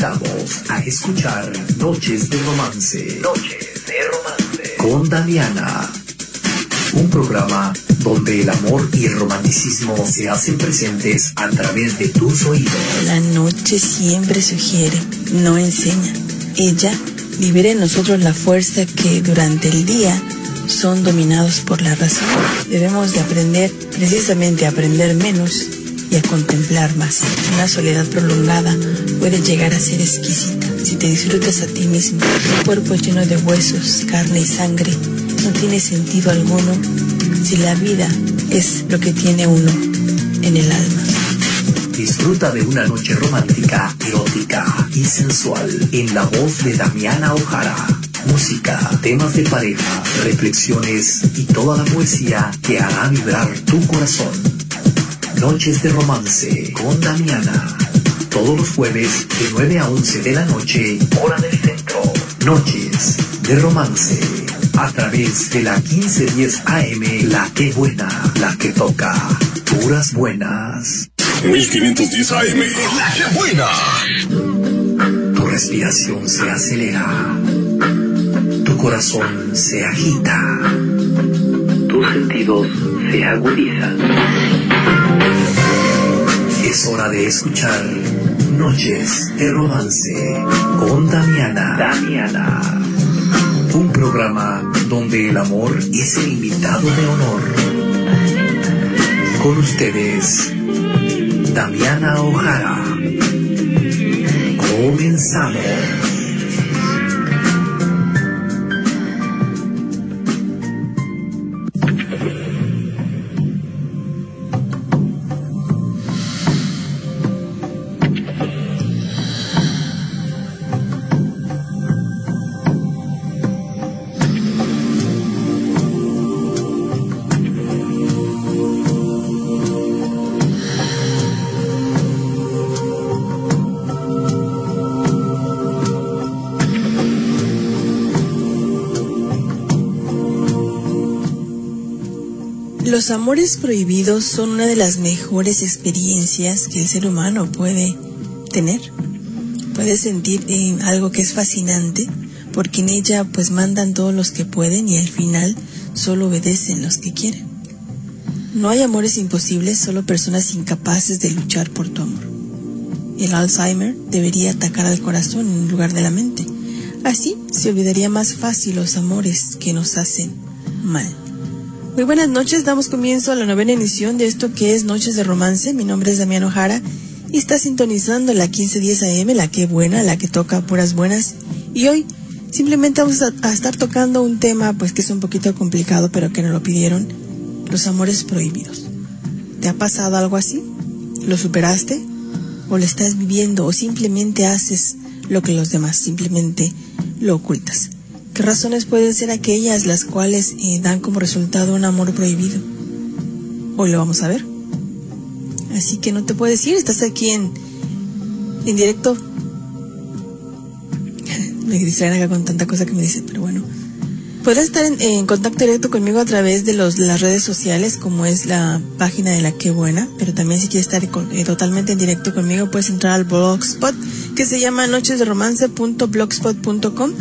invitamos a escuchar Noches de Romance. Noches de Romance. Con Damiana. Un programa donde el amor y el romanticismo se hacen presentes a través de tus oídos. La noche siempre sugiere, no enseña. Ella libera en nosotros la fuerza que durante el día son dominados por la razón. Debemos de aprender precisamente a aprender menos y a contemplar más. Una soledad prolongada puede llegar a ser exquisita si te disfrutas a ti mismo. Un cuerpo lleno de huesos, carne y sangre no tiene sentido alguno si la vida es lo que tiene uno en el alma. Disfruta de una noche romántica, erótica y sensual en la voz de Damiana Ojara. Música, temas de pareja, reflexiones y toda la poesía que hará vibrar tu corazón. Noches de romance con Damiana. Todos los jueves de 9 a 11 de la noche, hora del centro. Noches de romance. A través de la 1510 AM, la que buena, la que toca. Puras buenas. 1510 AM, la que buena. Tu respiración se acelera. Tu corazón se agita. Tus sentidos se agudizan. Es hora de escuchar Noches de Romance con Damiana. Damiana. Un programa donde el amor es el invitado de honor. Con ustedes, Damiana Ojara. Comenzamos. Los amores prohibidos son una de las mejores experiencias que el ser humano puede tener. Puede sentir eh, algo que es fascinante, porque en ella pues mandan todos los que pueden y al final solo obedecen los que quieren. No hay amores imposibles, solo personas incapaces de luchar por tu amor. El Alzheimer debería atacar al corazón en lugar de la mente. Así se olvidaría más fácil los amores que nos hacen mal. Muy buenas noches, damos comienzo a la novena emisión de esto que es Noches de Romance. Mi nombre es Damián Ojara y está sintonizando la 1510 AM, la que buena, la que toca puras buenas. Y hoy simplemente vamos a, a, estar tocando un tema pues que es un poquito complicado, pero que nos lo pidieron, los amores prohibidos. ¿Te ha pasado algo así? ¿Lo superaste? ¿O lo estás viviendo? ¿O simplemente haces lo que los demás, simplemente lo ocultas? ¿Qué razones pueden ser aquellas las cuales eh, dan como resultado un amor prohibido? Hoy lo vamos a ver. Así que no te puedo decir, estás aquí en, en directo. me distraen acá con tanta cosa que me dicen, pero bueno. Puedes estar en, contacto directo conmigo a través de las redes sociales, como es la página de la que buena, pero también si quieres estar eh, totalmente en directo conmigo, puedes entrar al blogspot que se llama nochesderomance.blogspot.com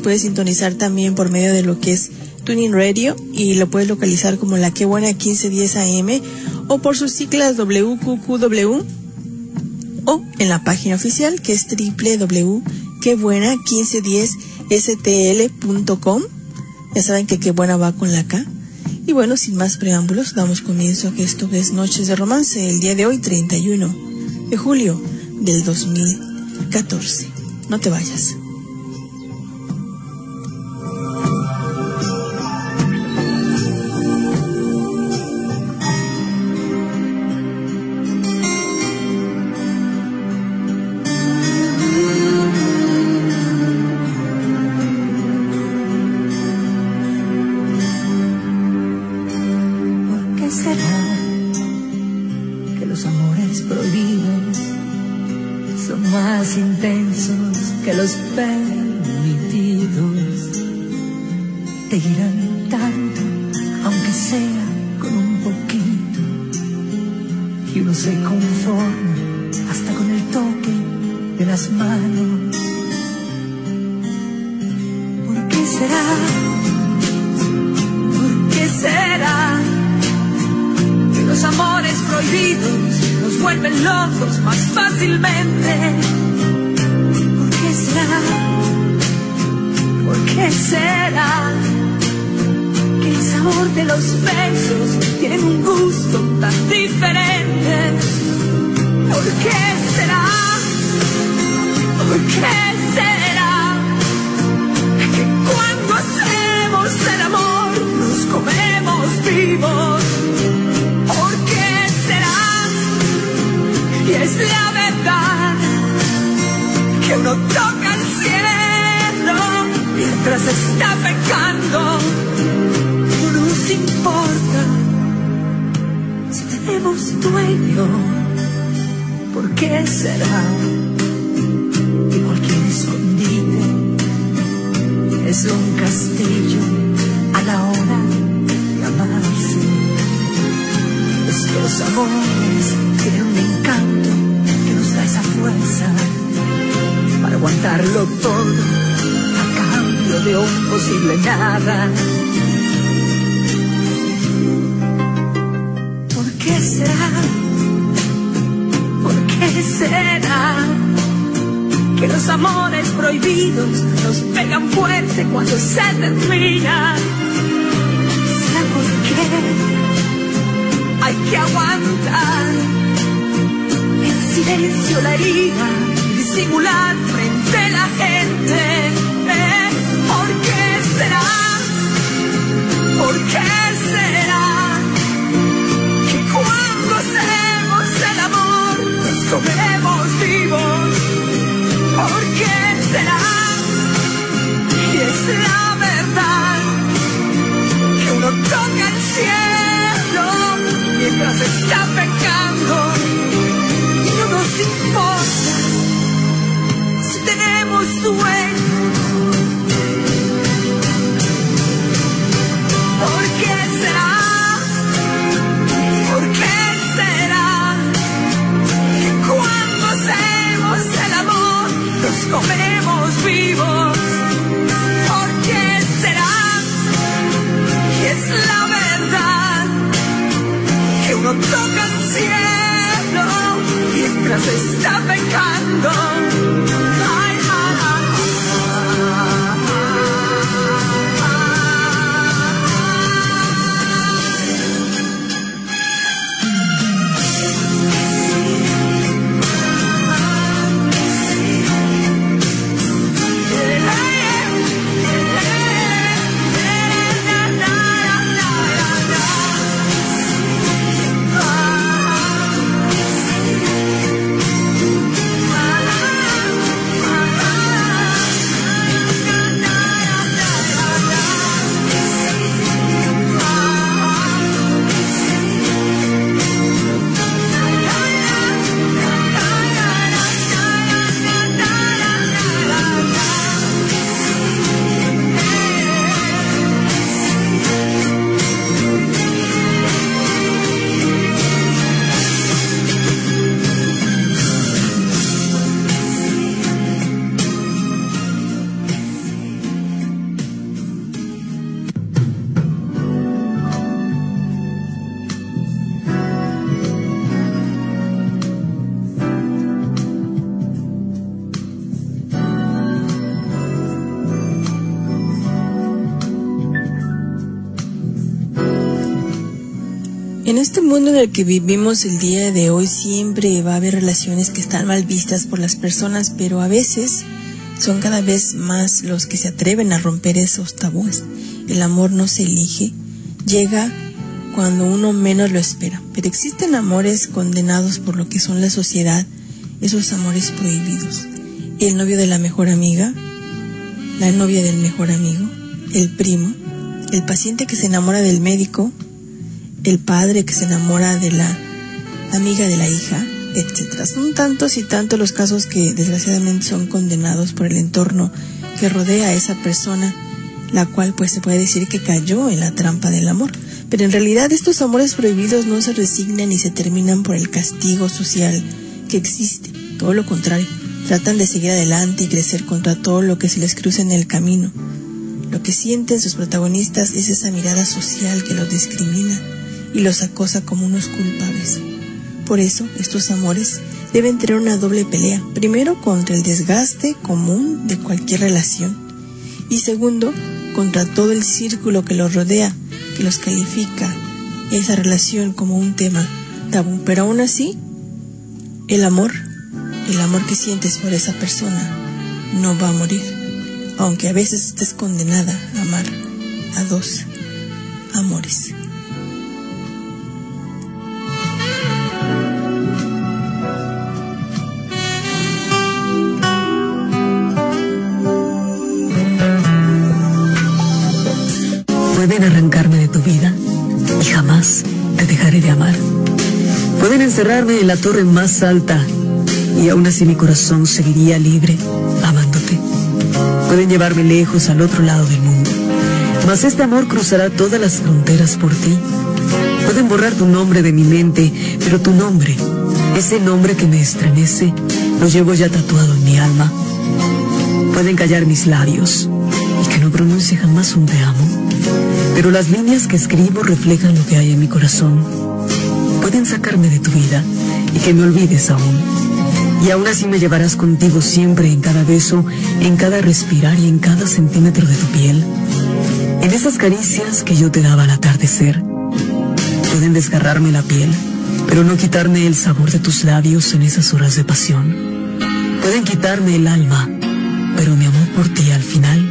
puedes sintonizar también por medio de lo que es Tuning Radio y lo puedes localizar como la que buena 1510 AM o por sus siglas WQQW o en la página oficial que es www.quebuena1510stl.com. Ya saben que qué buena va con la K. Y bueno, sin más preámbulos, damos comienzo a que esto es Noches de Romance, el día de hoy, 31 de julio del 2014. No te vayas. Mundo en el que vivimos el día de hoy siempre va a haber relaciones que están mal vistas por las personas, pero a veces son cada vez más los que se atreven a romper esos tabúes. El amor no se elige, llega cuando uno menos lo espera, pero existen amores condenados por lo que son la sociedad, esos amores prohibidos. El novio de la mejor amiga, la novia del mejor amigo, el primo, el paciente que se enamora del médico, el padre que se enamora de la amiga de la hija, etc. Son tantos y tantos los casos que desgraciadamente son condenados por el entorno que rodea a esa persona, la cual pues se puede decir que cayó en la trampa del amor. Pero en realidad estos amores prohibidos no se resignan ni se terminan por el castigo social que existe. Todo lo contrario, tratan de seguir adelante y crecer contra todo lo que se les cruce en el camino. Lo que sienten sus protagonistas es esa mirada social que los discrimina y los acosa como unos culpables. Por eso, estos amores deben tener una doble pelea. Primero, contra el desgaste común de cualquier relación. Y segundo, contra todo el círculo que los rodea, que los califica esa relación como un tema tabú. Pero aún así, el amor, el amor que sientes por esa persona, no va a morir. Aunque a veces estés condenada a amar a dos amores. Encerrarme en la torre más alta y aún así mi corazón seguiría libre, amándote. Pueden llevarme lejos al otro lado del mundo, mas este amor cruzará todas las fronteras por ti. Pueden borrar tu nombre de mi mente, pero tu nombre, ese nombre que me estremece, lo llevo ya tatuado en mi alma. Pueden callar mis labios y que no pronuncie jamás un te amo, pero las líneas que escribo reflejan lo que hay en mi corazón. Pueden sacarme de tu vida y que me olvides aún. Y aún así me llevarás contigo siempre en cada beso, en cada respirar y en cada centímetro de tu piel. En esas caricias que yo te daba al atardecer. Pueden desgarrarme la piel, pero no quitarme el sabor de tus labios en esas horas de pasión. Pueden quitarme el alma, pero mi amor por ti al final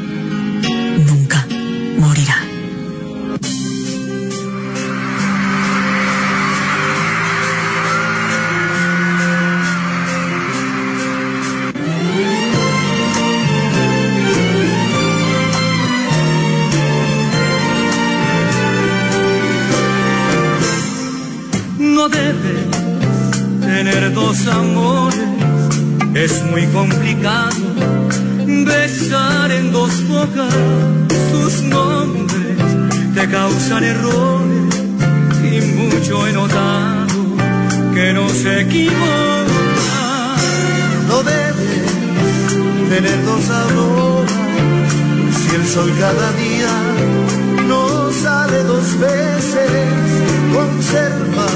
dos amores, es muy complicado besar en dos bocas sus nombres, te causan errores y mucho he notado que no se equivoca. No debes tener dos auroras si el sol cada día no sale dos veces. Conserva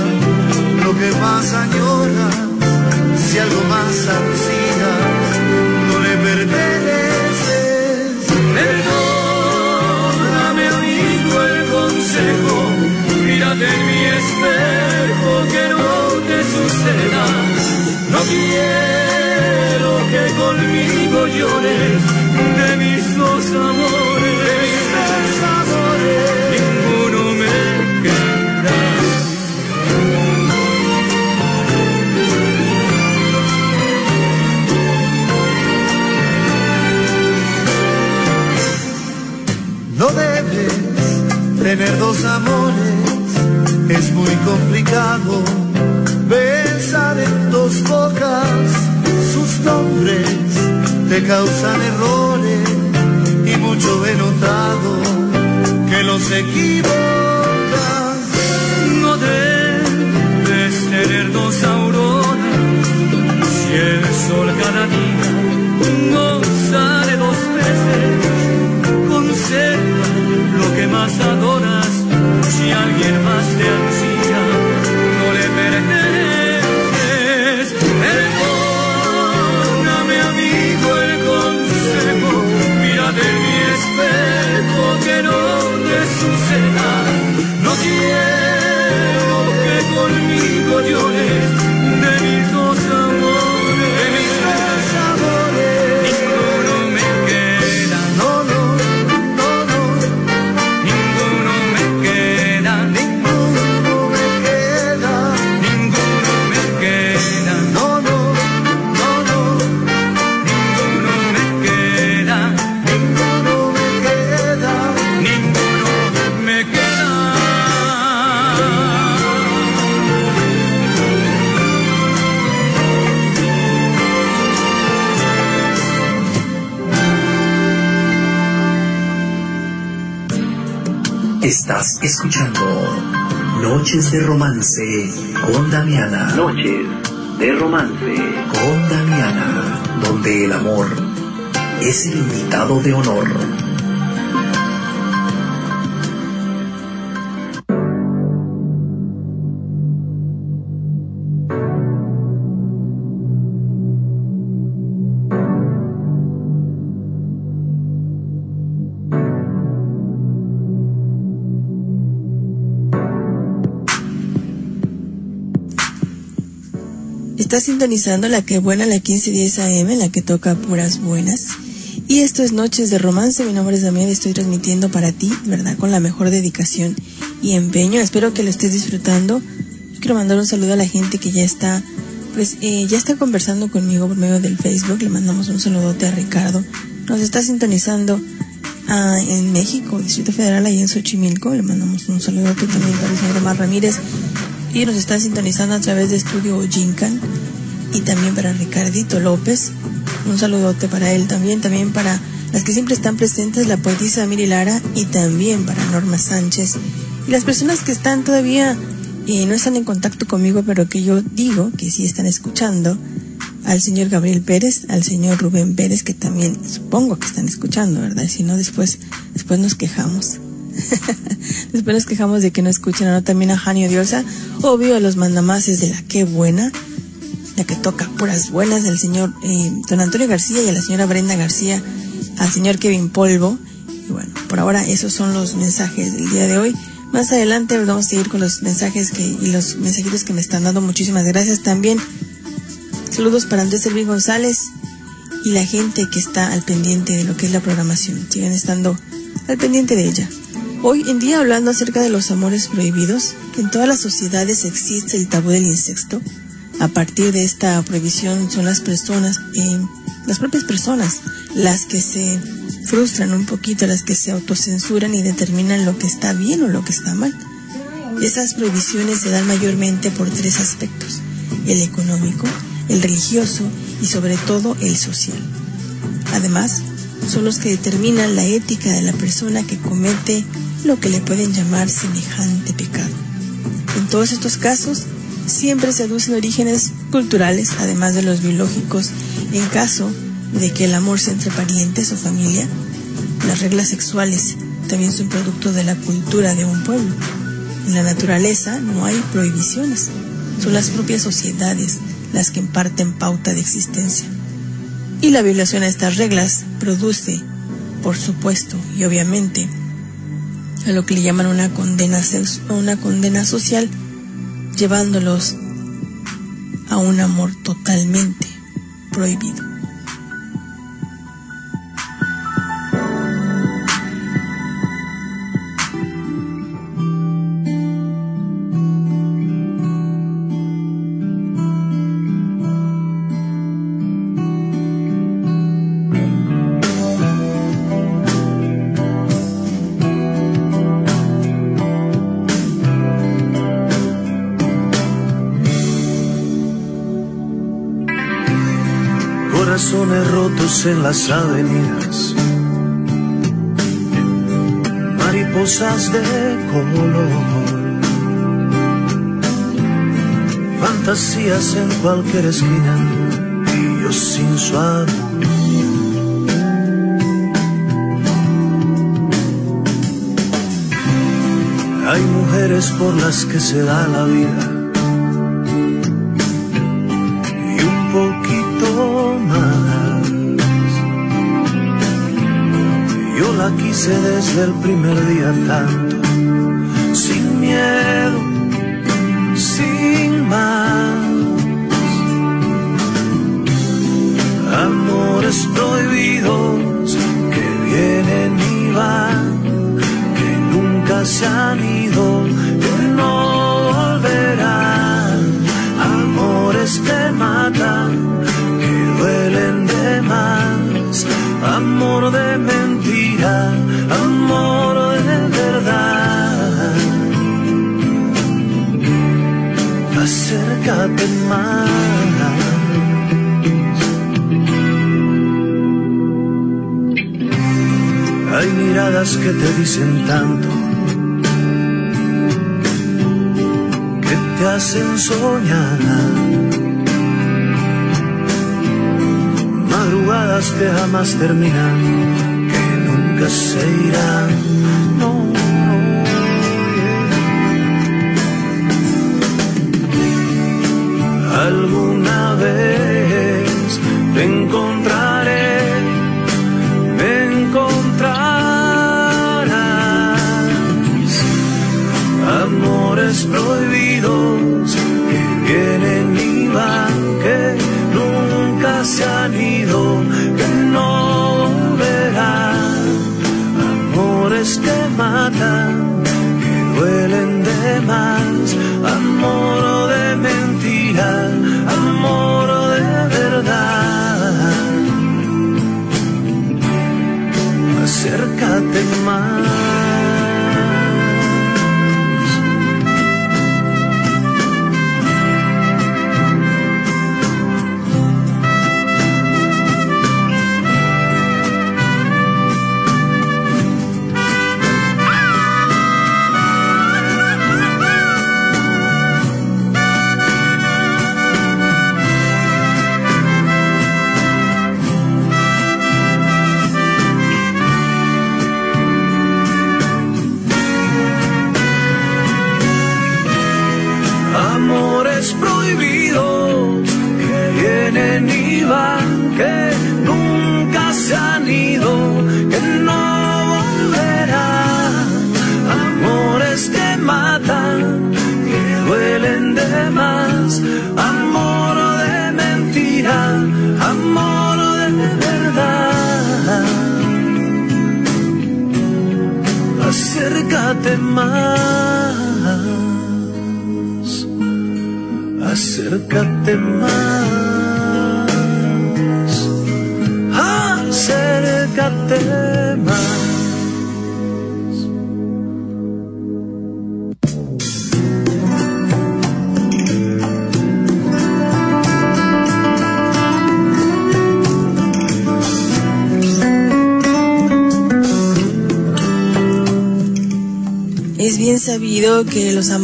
lo que más añoras, si algo más ansías no le perteneces. Perdóname, amigo, el consejo. Mírate en mi espejo, que no te suceda. No quiero que conmigo llores de mis dos amores. Tener dos amores, es muy complicado besar en dos bocas sus nombres, te causan errores y mucho he notado que los equivocas. No debes tener dos auroras si el sol cada día no sale dos veces. Que más adoras si alguien más te ansía, no le perteneces. Perdóname, amigo, el consejo. Mírate en mi espejo que no te suceda. No quiero que conmigo llores escuchando Noches de Romance con Damiana. Noches de romance. Con Damiana, donde el amor es el invitado de honor. Sintonizando la que buena, la 1510 AM, la que toca puras buenas. Y esto es Noches de Romance. Mi nombre es Damián y estoy transmitiendo para ti, ¿verdad? Con la mejor dedicación y empeño. Espero que lo estés disfrutando. Quiero mandar un saludo a la gente que ya está, pues, eh, ya está conversando conmigo por medio del Facebook. Le mandamos un saludote a Ricardo. Nos está sintonizando ah, en México, Distrito Federal, ahí en Xochimilco. Le mandamos un saludote también para el señor Omar Ramírez. Y nos está sintonizando a través de Estudio Jinkan. Y también para Ricardito López. Un saludote para él también. También para las que siempre están presentes, la poetisa Miri Lara. Y también para Norma Sánchez. Y las personas que están todavía y no están en contacto conmigo, pero que yo digo que sí están escuchando, al señor Gabriel Pérez, al señor Rubén Pérez, que también supongo que están escuchando, ¿verdad? Si no, después, después nos quejamos. después nos quejamos de que no escuchan, ¿no? También a Janio Diosa, obvio a los mandamases de la Qué Buena, la que toca puras buenas, del señor eh, don Antonio García y a la señora Brenda García, al señor Kevin Polvo. Y bueno, por ahora esos son los mensajes del día de hoy. Más adelante vamos a seguir con los mensajes que, y los mensajitos que me están dando. Muchísimas gracias también. Saludos para Andrés Elvin González y la gente que está al pendiente de lo que es la programación. Sigan estando al pendiente de ella. Hoy en día hablando acerca de los amores prohibidos, en todas las sociedades existe el tabú del incesto. A partir de esta prohibición son las personas, eh, las propias personas, las que se frustran un poquito, las que se autocensuran y determinan lo que está bien o lo que está mal. Esas prohibiciones se dan mayormente por tres aspectos, el económico, el religioso y sobre todo el social. Además, son los que determinan la ética de la persona que comete lo que le pueden llamar semejante pecado. En todos estos casos, siempre se aducen orígenes culturales, además de los biológicos, en caso de que el amor sea entre parientes o familia. Las reglas sexuales también son producto de la cultura de un pueblo. En la naturaleza no hay prohibiciones, son las propias sociedades las que imparten pauta de existencia. Y la violación a estas reglas produce, por supuesto y obviamente, a lo que le llaman una condena, una condena social, llevándolos a un amor totalmente prohibido. En las avenidas, mariposas de color, fantasías en cualquier esquina. Y yo sin su. Hay mujeres por las que se da la vida la quise desde el primer día tanto, sin miedo, sin más. Amores prohibidos que vienen y van, que nunca se han ido, Hay miradas que te dicen tanto, que te hacen soñar. Madrugadas que jamás terminan, que nunca se irán. Vez te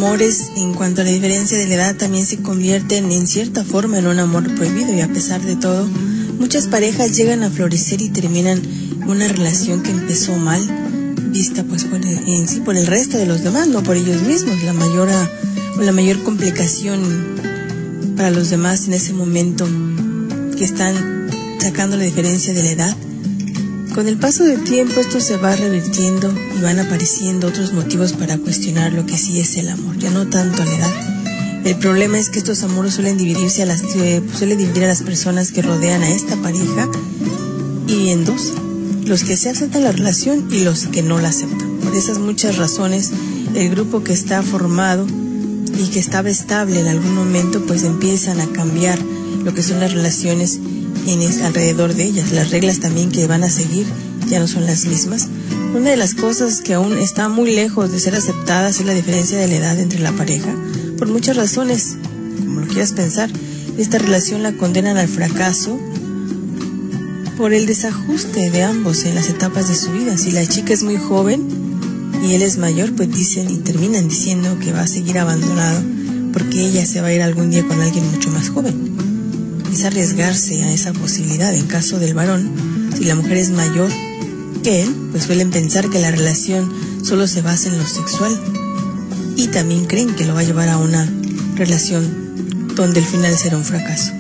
amores, en cuanto a la diferencia de la edad, también se convierten en cierta forma en un amor prohibido y a pesar de todo, muchas parejas llegan a florecer y terminan una relación que empezó mal, vista pues por en sí por el resto de los demás, no por ellos mismos. La mayor, la mayor complicación para los demás en ese momento que están sacando la diferencia de la edad con el paso del tiempo esto se va revirtiendo y van apareciendo otros motivos para cuestionar lo que sí es el amor, ya no tanto la edad. El problema es que estos amores suelen dividirse a las eh, suelen dividir a las personas que rodean a esta pareja y en dos, los que se aceptan la relación y los que no la aceptan. Por esas muchas razones, el grupo que está formado y que estaba estable en algún momento, pues empiezan a cambiar lo que son las relaciones en alrededor de ellas. Las reglas también que van a seguir ya no son las mismas. Una de las cosas que aún está muy lejos de ser aceptadas es la diferencia de la edad entre la pareja, por muchas razones, como lo quieras pensar. Esta relación la condenan al fracaso por el desajuste de ambos en las etapas de su vida. Si la chica es muy joven y él es mayor, pues dicen y terminan diciendo que va a seguir abandonado porque ella se va a ir algún día con alguien mucho más joven es arriesgarse a esa posibilidad. En caso del varón, si la mujer es mayor que él, pues suelen pensar que la relación solo se basa en lo sexual y también creen que lo va a llevar a una relación donde el final será un fracaso.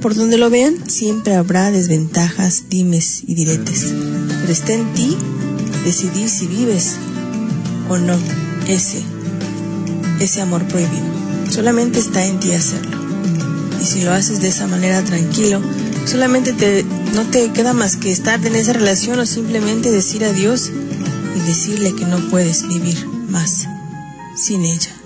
Por donde lo vean, siempre habrá desventajas, dimes y diretes, pero está en ti decidir si vives o no ese, ese amor prohibido. Solamente está en ti hacerlo. Si lo haces de esa manera tranquilo, solamente te, no te queda más que estar en esa relación o simplemente decir adiós y decirle que no puedes vivir más sin ella.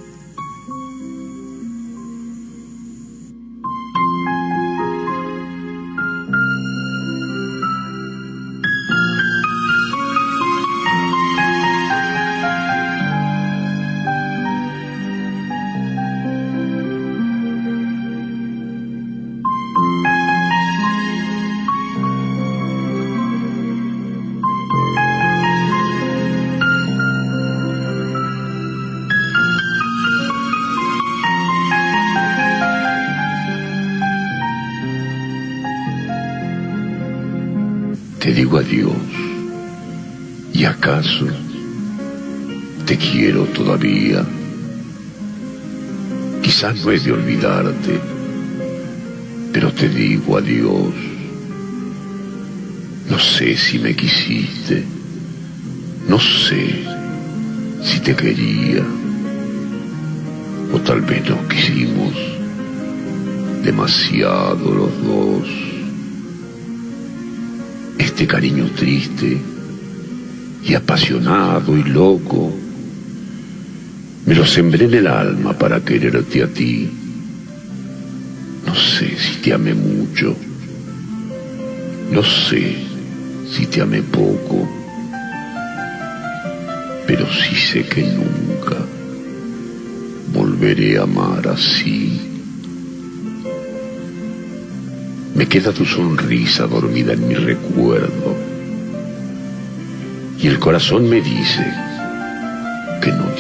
No he de olvidarte, pero te digo adiós. No sé si me quisiste, no sé si te quería, o tal vez nos quisimos demasiado los dos este cariño triste y apasionado y loco. Me lo sembré en el alma para quererte a ti. No sé si te amé mucho. No sé si te amé poco. Pero sí sé que nunca volveré a amar así. Me queda tu sonrisa dormida en mi recuerdo. Y el corazón me dice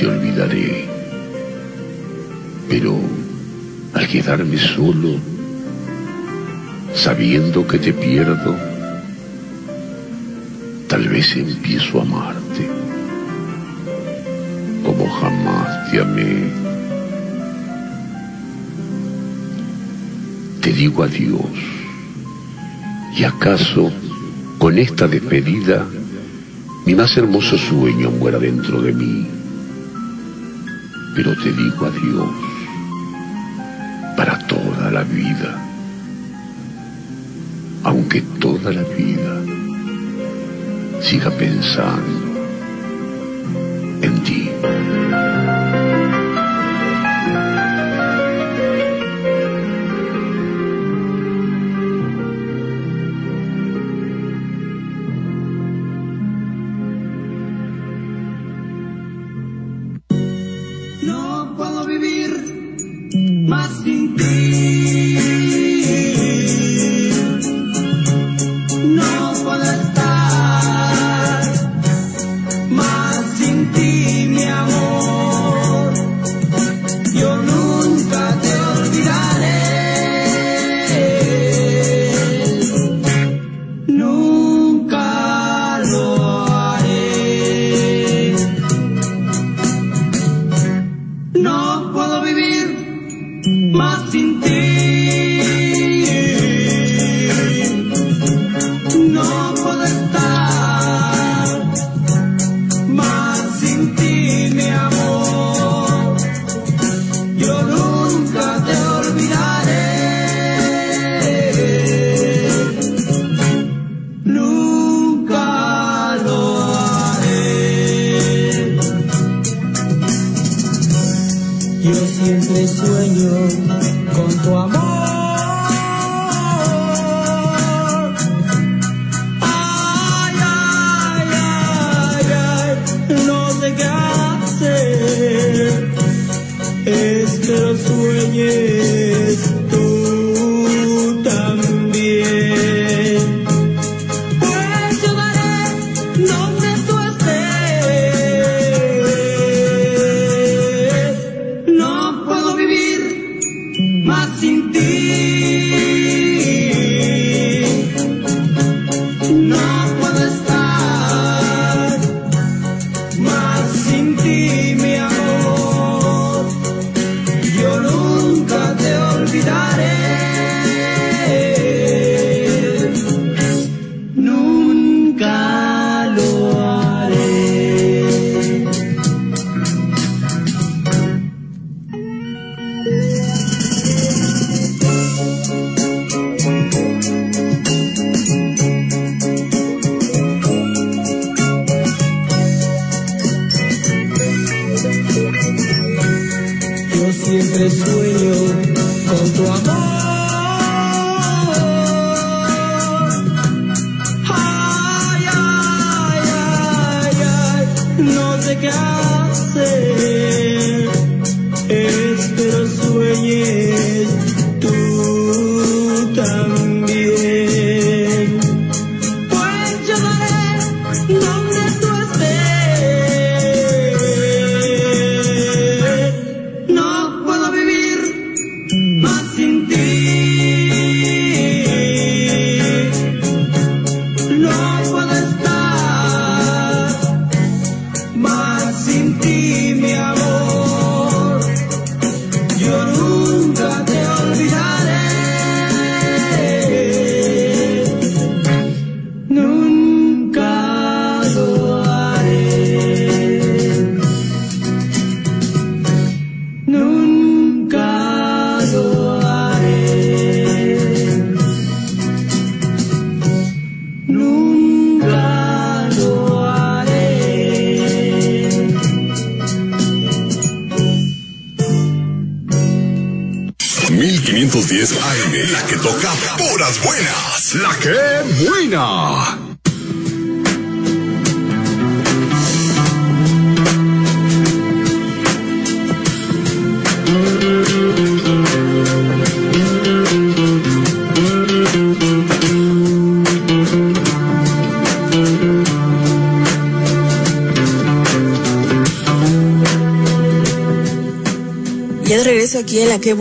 olvidaré. Pero al quedarme solo, sabiendo que te pierdo, tal vez empiezo a amarte como jamás te amé. Te digo adiós. ¿Y acaso con esta despedida mi más hermoso sueño muera dentro de mí? Pero te digo adiós para toda la vida, aunque toda la vida siga pensando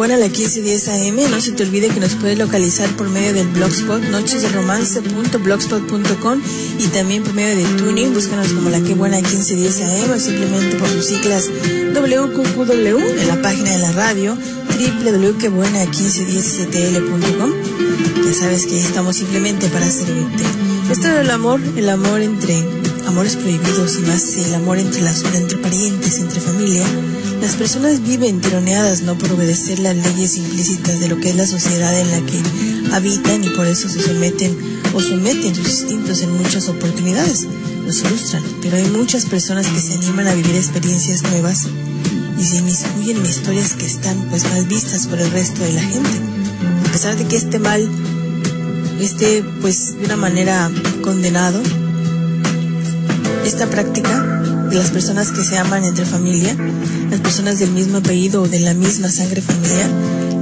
buena la 1510 AM. No se te olvide que nos puedes localizar por medio del blogspot nochesderomance.blogspot.com y también por medio de tuning. Búscanos como la que buena 1510 AM o simplemente por sus siglas WQQW en la página de la radio www.quebuena1510stl.com. Ya sabes que estamos simplemente para servirte. Esto del amor, el amor entre amores prohibidos y más el amor entre las entre parientes, entre familia las personas viven tironeadas no por obedecer las leyes implícitas de lo que es la sociedad en la que habitan y por eso se someten o someten sus instintos en muchas oportunidades. Los frustran, pero hay muchas personas que se animan a vivir experiencias nuevas y se inmiscuyen en historias que están pues mal vistas por el resto de la gente. A pesar de que este mal esté pues de una manera condenado, esta práctica de las personas que se aman entre familia, las personas del mismo apellido o de la misma sangre familiar,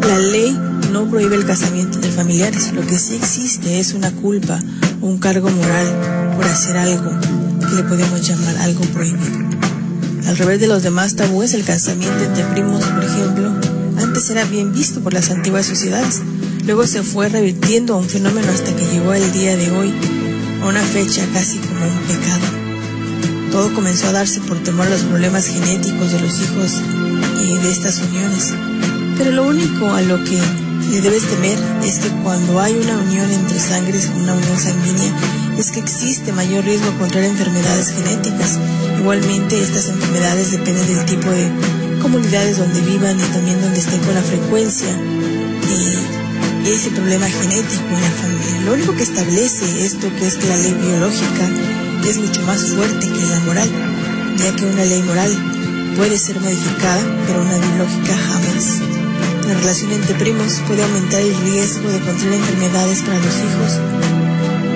la ley no prohíbe el casamiento entre familiares. Lo que sí existe es una culpa un cargo moral por hacer algo que le podemos llamar algo prohibido. Al revés de los demás tabúes, el casamiento entre primos, por ejemplo, antes era bien visto por las antiguas sociedades. Luego se fue revirtiendo a un fenómeno hasta que llegó el día de hoy, a una fecha casi como un pecado. Todo comenzó a darse por temor a los problemas genéticos de los hijos de estas uniones. Pero lo único a lo que le debes temer es que cuando hay una unión entre sangres, una unión sanguínea, es que existe mayor riesgo contra enfermedades genéticas. Igualmente, estas enfermedades dependen del tipo de comunidades donde vivan y también donde estén con la frecuencia y ese problema genético en la familia. Lo único que establece esto, que es la ley biológica, es mucho más fuerte que la moral, ya que una ley moral puede ser modificada, pero una biológica jamás. La relación entre primos puede aumentar el riesgo de contraer enfermedades para los hijos,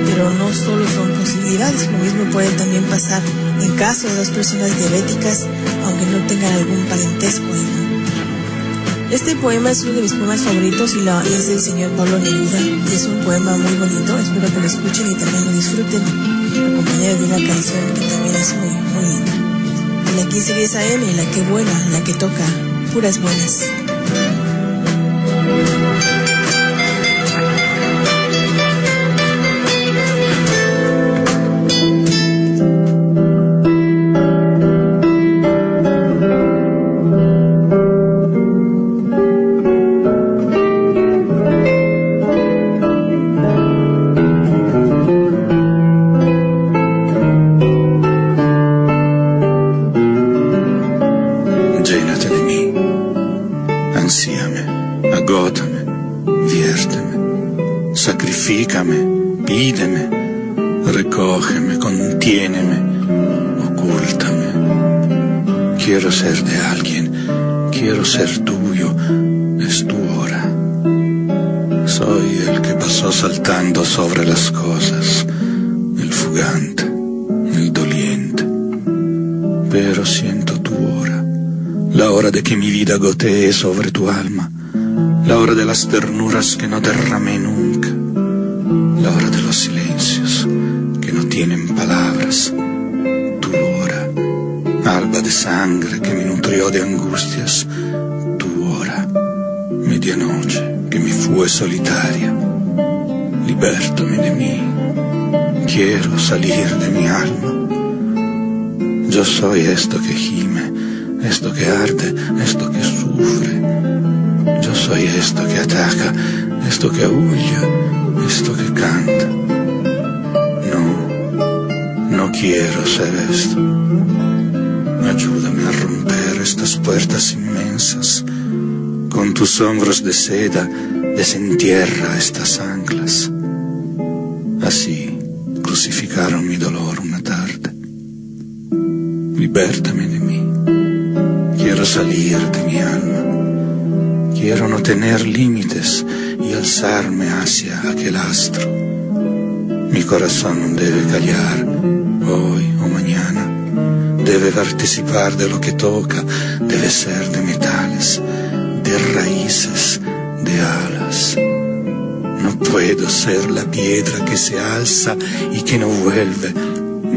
pero no solo son posibilidades, lo mismo puede también pasar en caso de dos personas diabéticas, aunque no tengan algún parentesco Este poema es uno de mis poemas favoritos y lo, es del señor Pablo Neruda. Es un poema muy bonito, espero que lo escuchen y también lo disfruten acompañada de una canción que también es muy, muy linda. la 1510 AM, la que buena, la que toca puras buenas. Vida gotee sobre tu alma, la hora de las ternuras que no derramé nunca, la hora de los silencios que no tienen palabras, tu hora, alba de sangre que me nutrió de angustias, tu hora, medianoche que me fue solitaria. Libértame de mí. Quiero salir de mi alma. Yo soy esto que gime, esto que arde, esto que Yo soy esto que ataca, esto que huye, esto que canta. No, no quiero ser esto. Ayúdame a romper estas puertas inmensas. Con tus hombros de seda desentierra estas anclas. Salir de mi alma. Quiero no tener límites y alzarme hacia aquel astro. Mi corazón debe callar hoy o mañana. Debe participar de lo que toca, debe ser de metales, de raíces, de alas. No puedo ser la piedra que se alza y que no vuelve.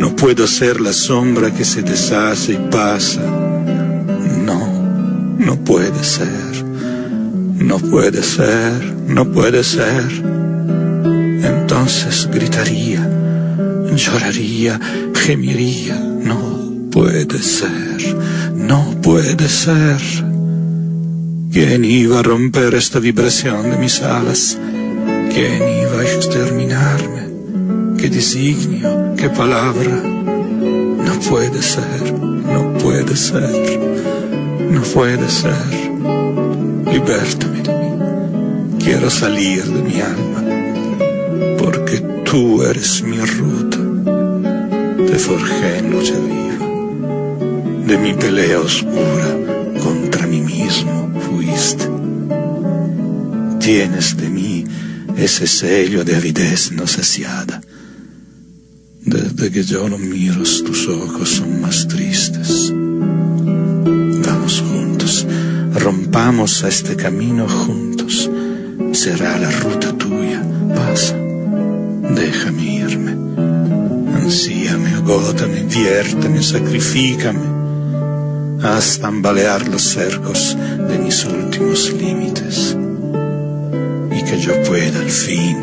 No puedo ser la sombra que se deshace y pasa. No, puede ser. No puede ser, no puede ser. Entonces gritaría, lloraría, gemiría. No puede ser, no puede ser. ¿Quién iba a romper esta vibración de mis alas? ¿Quién iba a exterminarme? ¿Qué designio? ¿Qué palabra? No puede ser, no puede ser, no puede ser. Libértame de mí. Quiero salir de mi alma, porque tú eres mi ruta. Te forjé en noche viva, de mi pelea oscura contra mí mismo fuiste. Tienes de mí ese sello de avidez no saciada. Desde que yo no miro tus ojos son rompamos a este camino juntos. Será la ruta tuya, pasa, déjame irme. Ansíame, agótame, viérteme, sacrifícame. Haz tambalear los cercos de mis últimos límites y que yo pueda al fin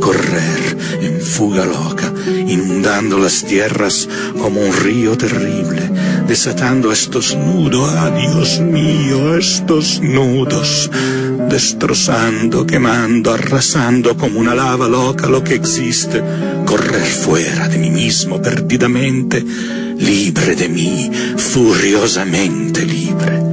correr en fuga loca, inundando las tierras como un río terrible, desatando estos nudos, ah Dios mío, estos nudos, destrozando, quemando, arrasando como una lava loca lo que existe, correr fuera de mí mismo perdidamente, libre de mí, furiosamente libre,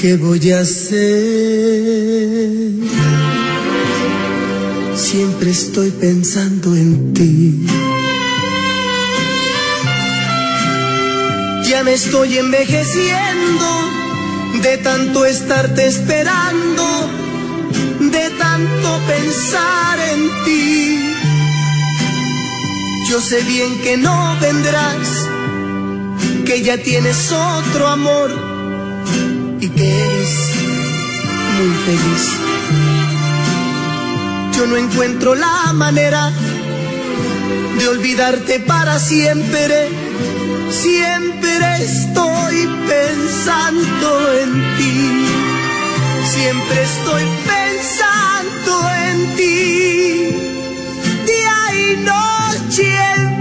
qué voy a hacer. Siempre estoy pensando en ti. Ya me estoy envejeciendo de tanto estarte esperando, de tanto pensar en ti. Yo sé bien que no vendrás que ya tienes otro amor eres muy feliz. Yo no encuentro la manera de olvidarte para siempre. Siempre estoy pensando en ti. Siempre estoy pensando en ti. Día y noche,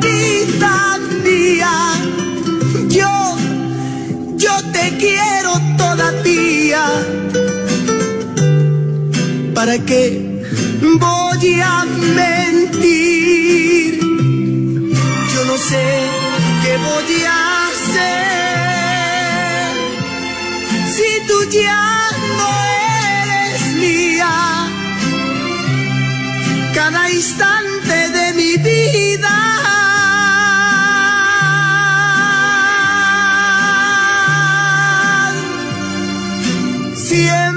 vida mía yo, yo te quiero ¿Para qué voy a mentir? Yo no sé qué voy a hacer si tú ya no eres mía. Cada instante de mi vida. Siempre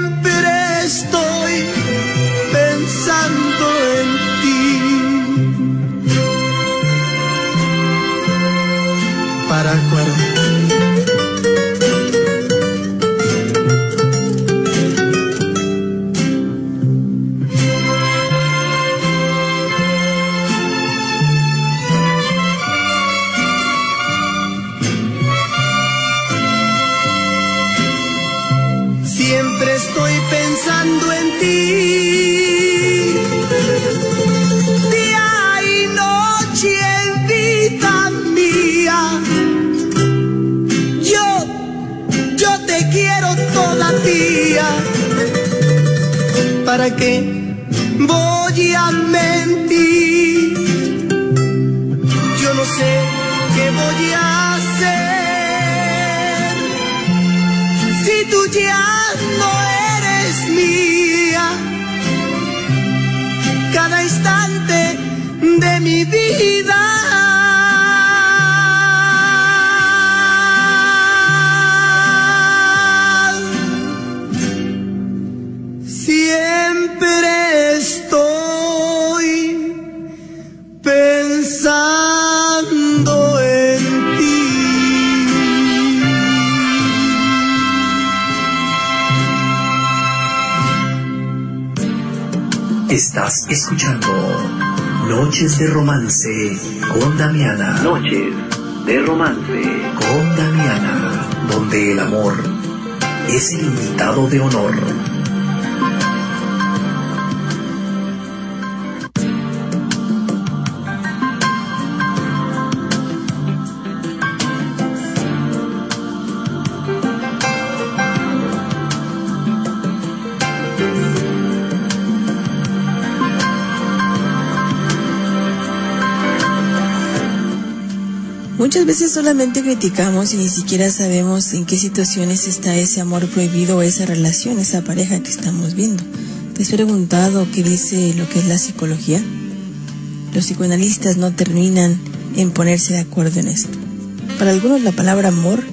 ¿para qué voy a mentir? Yo no sé qué voy a hacer si tú ya no eres mía. Cada instante de mi vida. Estás escuchando Noches de Romance con Damiana. Noches de romance. Con Damiana, donde el amor es el invitado de honor. Muchas veces solamente criticamos y ni siquiera sabemos en qué situaciones está ese amor prohibido o esa relación, esa pareja que estamos viendo. ¿Te has preguntado qué dice lo que es la psicología? Los psicoanalistas no terminan en ponerse de acuerdo en esto. Para algunos la palabra amor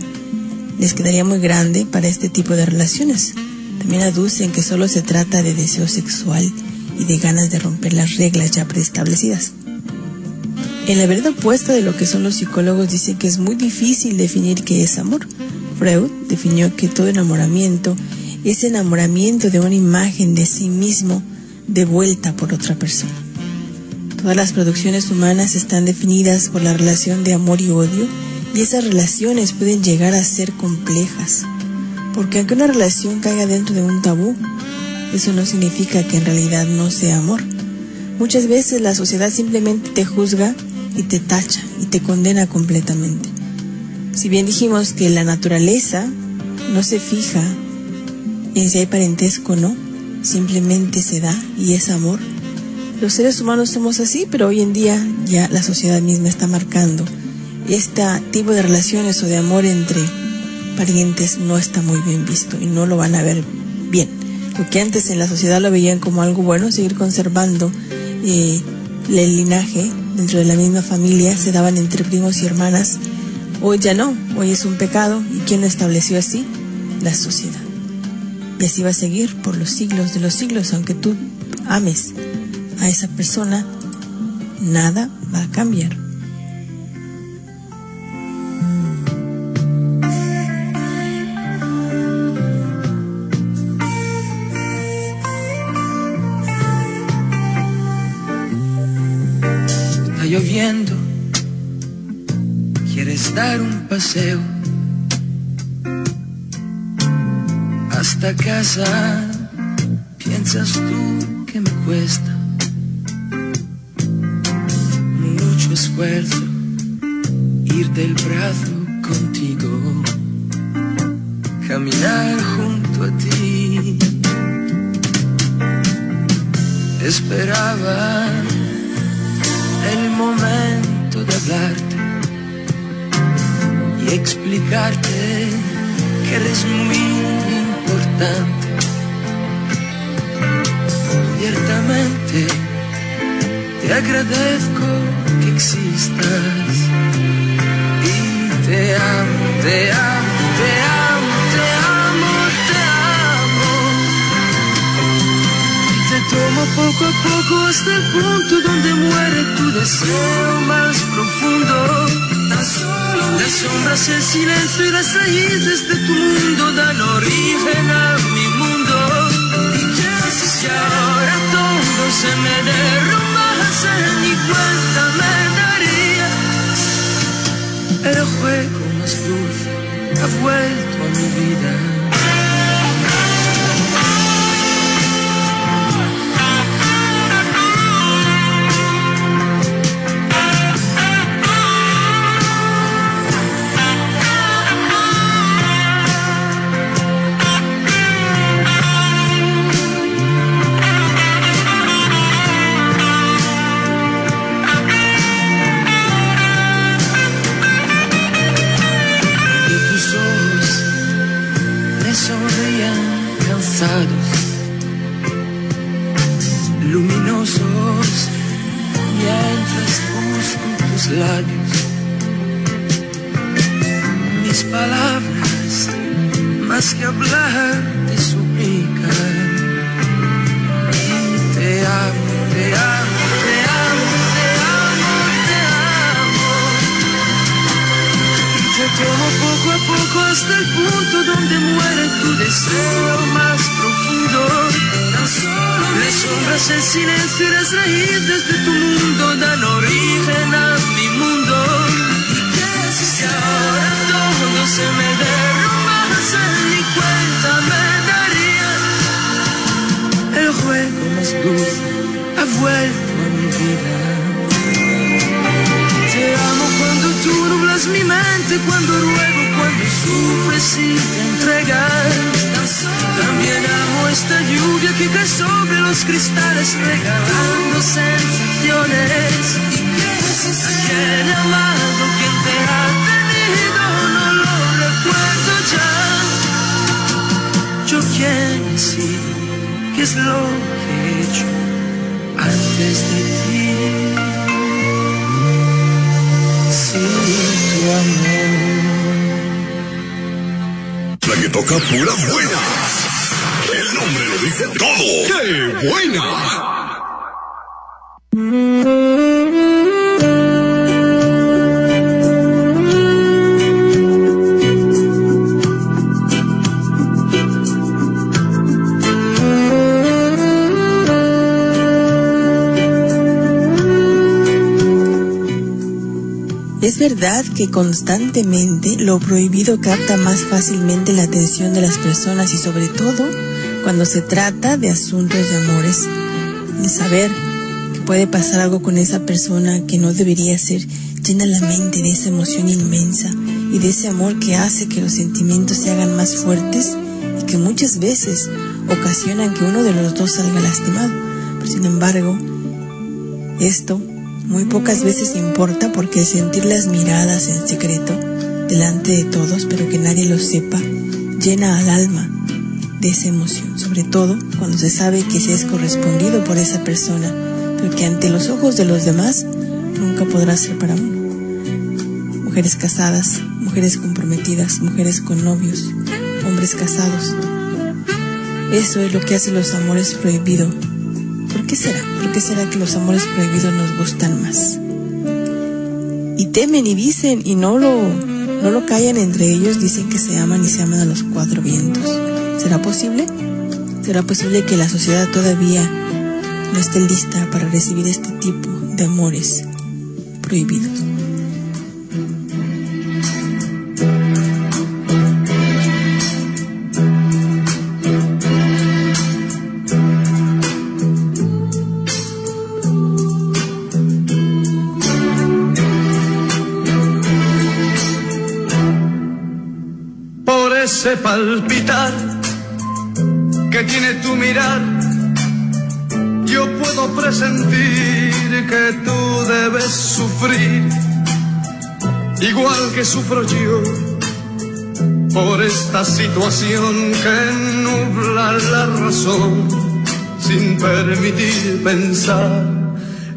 les quedaría muy grande para este tipo de relaciones. También aducen que solo se trata de deseo sexual y de ganas de romper las reglas ya preestablecidas. En la verdad opuesta de lo que son los psicólogos dice que es muy difícil definir qué es amor. Freud definió que todo enamoramiento es enamoramiento de una imagen de sí mismo devuelta por otra persona. Todas las producciones humanas están definidas por la relación de amor y odio y esas relaciones pueden llegar a ser complejas. Porque aunque una relación caiga dentro de un tabú, eso no significa que en realidad no sea amor. Muchas veces la sociedad simplemente te juzga y te tacha y te condena completamente. Si bien dijimos que la naturaleza no se fija en si hay parentesco o no, simplemente se da y es amor. Los seres humanos somos así, pero hoy en día ya la sociedad misma está marcando este tipo de relaciones o de amor entre parientes no está muy bien visto y no lo van a ver bien. Lo que antes en la sociedad lo veían como algo bueno, seguir conservando eh, el linaje dentro de la misma familia, se daban entre primos y hermanas. Hoy ya no, hoy es un pecado. ¿Y quién lo estableció así? La sociedad. Y así va a seguir por los siglos de los siglos, aunque tú ames a esa persona, nada va a cambiar. Quieres dar un paseo hasta casa. Piensas tú que me cuesta mucho esfuerzo ir del brazo contigo, caminar junto a ti. Esperaba el momento de hablarte y explicarte que eres muy importante. Ciertamente te agradezco que existas y te amo, te amo, poco a poco hasta el punto donde muere tu deseo más profundo. Las sombras, el silencio y las raíces de tu mundo dan origen a mi mundo. Y qué ahora todo se me derrumbase, ni cuenta me daría. El juego más dulce ha vuelto a mi vida. Verdad que constantemente lo prohibido capta más fácilmente la atención de las personas y sobre todo cuando se trata de asuntos de amores. De saber que puede pasar algo con esa persona que no debería ser, llena la mente de esa emoción inmensa y de ese amor que hace que los sentimientos se hagan más fuertes y que muchas veces ocasionan que uno de los dos salga lastimado. Pero sin embargo, esto muy pocas veces importa porque sentir las miradas en secreto delante de todos, pero que nadie lo sepa, llena al alma de esa emoción, sobre todo cuando se sabe que se es correspondido por esa persona, pero que ante los ojos de los demás nunca podrá ser para uno. Mujeres casadas, mujeres comprometidas, mujeres con novios, hombres casados. Eso es lo que hace los amores prohibidos. ¿Por qué será? ¿Por qué será que los amores prohibidos nos gustan más? Y temen y dicen y no lo, no lo callan entre ellos, dicen que se aman y se aman a los cuatro vientos. ¿Será posible? ¿Será posible que la sociedad todavía no esté lista para recibir este tipo de amores prohibidos? Palpitar que tiene tu mirar, yo puedo presentir que tú debes sufrir, igual que sufro yo, por esta situación que nubla la razón, sin permitir pensar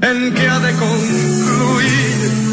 en que ha de concluir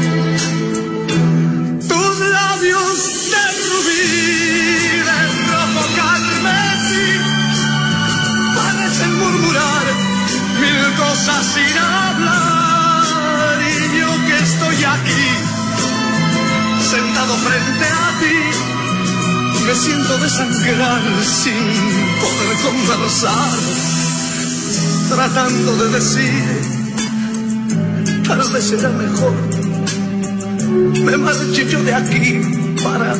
Frente a ti, me siento desangrar sin poder conversar tratando de decir, tal vez será mejor, me marche yo de aquí para,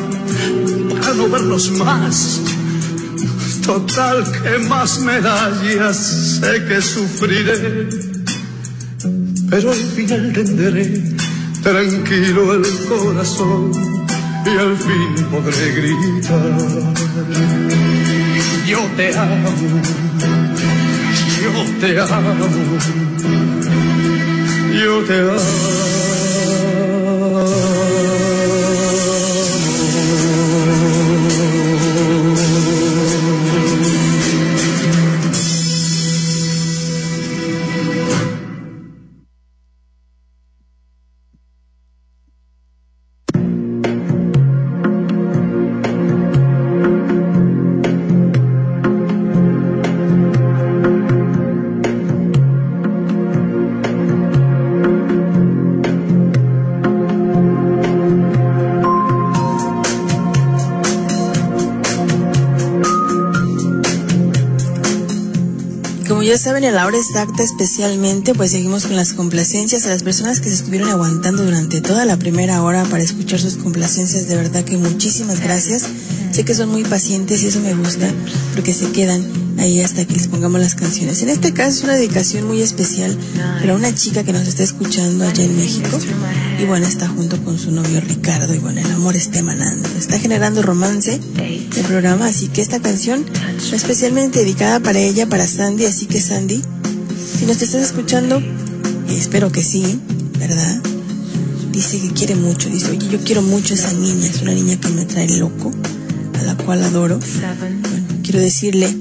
para no verlos más. Total, que más medallas sé que sufriré, pero al final tendré tranquilo el corazón y al fin podré gritar. Yo te amo yo te amo, yo te amo. Como ya saben, a la hora exacta especialmente, pues seguimos con las complacencias a las personas que se estuvieron aguantando durante toda la primera hora para escuchar sus complacencias. De verdad que muchísimas gracias. Sé que son muy pacientes y eso me gusta porque se quedan ahí hasta que les pongamos las canciones. En este caso es una dedicación muy especial para una chica que nos está escuchando allá en México y bueno, está junto con su novio Ricardo y bueno, el amor está emanando, está generando romance el programa, así que esta canción es especialmente dedicada para ella, para Sandy, así que Sandy, si nos estás escuchando, espero que sí, ¿verdad? Dice que quiere mucho, dice, oye, yo quiero mucho a esa niña, es una niña que me trae loco, a la cual adoro. Bueno, quiero decirle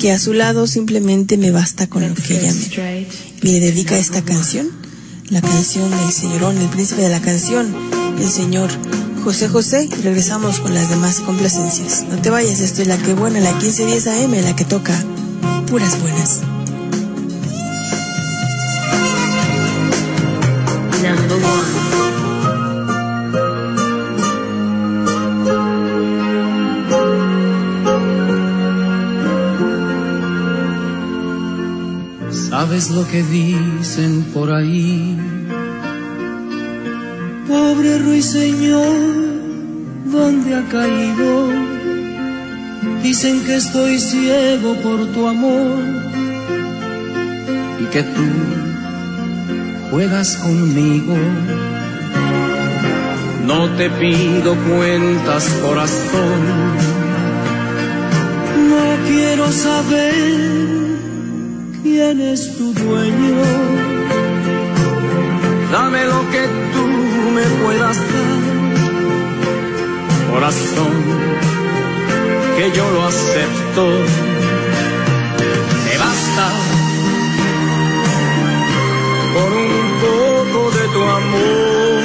que a su lado simplemente me basta con lo que ella me, me le dedica esta canción, la canción del señorón, el príncipe de la canción, el señor José José, regresamos con las demás complacencias. No te vayas, esto es la que buena, la 1510 AM, la que toca puras buenas. ¿Sabes lo que dicen por ahí? Pobre ruiseñor, ¿dónde ha caído? Dicen que estoy ciego por tu amor y que tú juegas conmigo. No te pido cuentas, corazón. No quiero saber quién es tu dueño. Dame lo que tú me puedas dar, corazón, que yo lo acepto. Me basta por un poco de tu amor,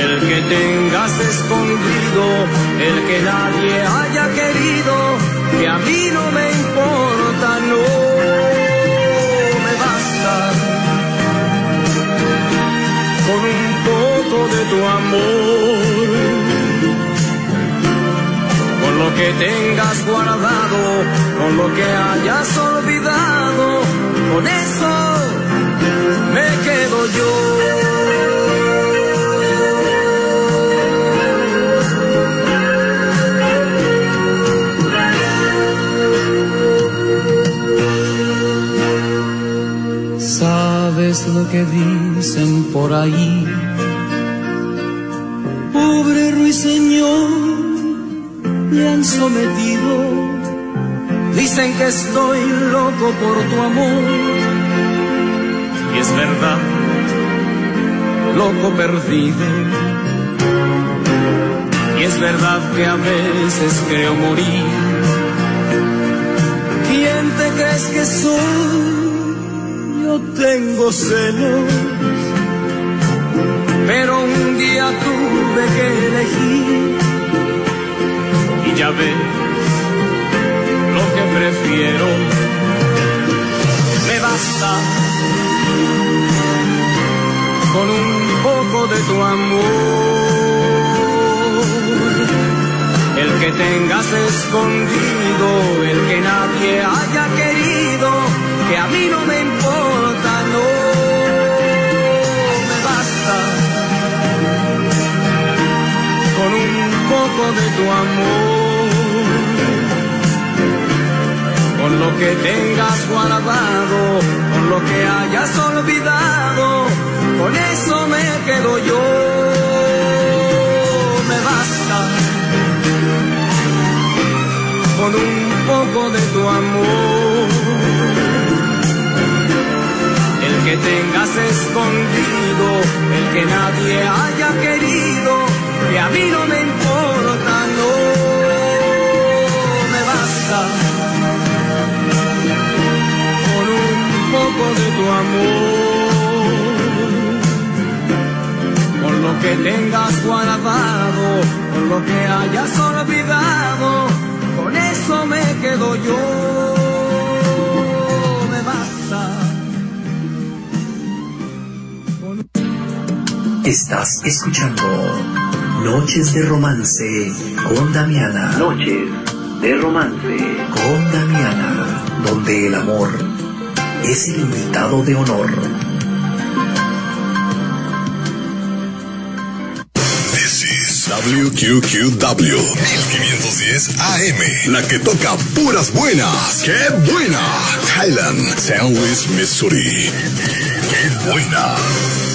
el que tengas escondido, el que nadie haya querido, que a mí con un poco de tu amor, con lo que tengas guardado, con lo que hayas olvidado, con eso me quedo yo. Lo que dicen por ahí. Señor me han sometido. Dicen que estoy loco por tu amor. Y es verdad, loco perdido. Y es verdad que a veces creo morir. ¿Quién te crees que soy? Tengo celos. Pero un día tuve que elegir. Y ya ves lo que prefiero. Me basta con un poco de tu amor. El que tengas escondido, el que nadie haya querido, que a mí no me poco de tu amor, con lo que tengas guardado, con lo que hayas olvidado, con eso me quedo yo, me basta con un poco de tu amor. El que tengas escondido, el que nadie haya querido, que a mí no tu amor, con lo que tengas guardado, con lo que hayas olvidado, con eso me quedo yo, me basta. Estás escuchando Noches de Romance con Damiana. Noches de romance. Con Damiana, donde el amor es el invitado de honor. This is WQQW 1510 AM, la que toca puras buenas. ¡Qué buena! Highland, San Luis, Missouri. ¡Qué buena!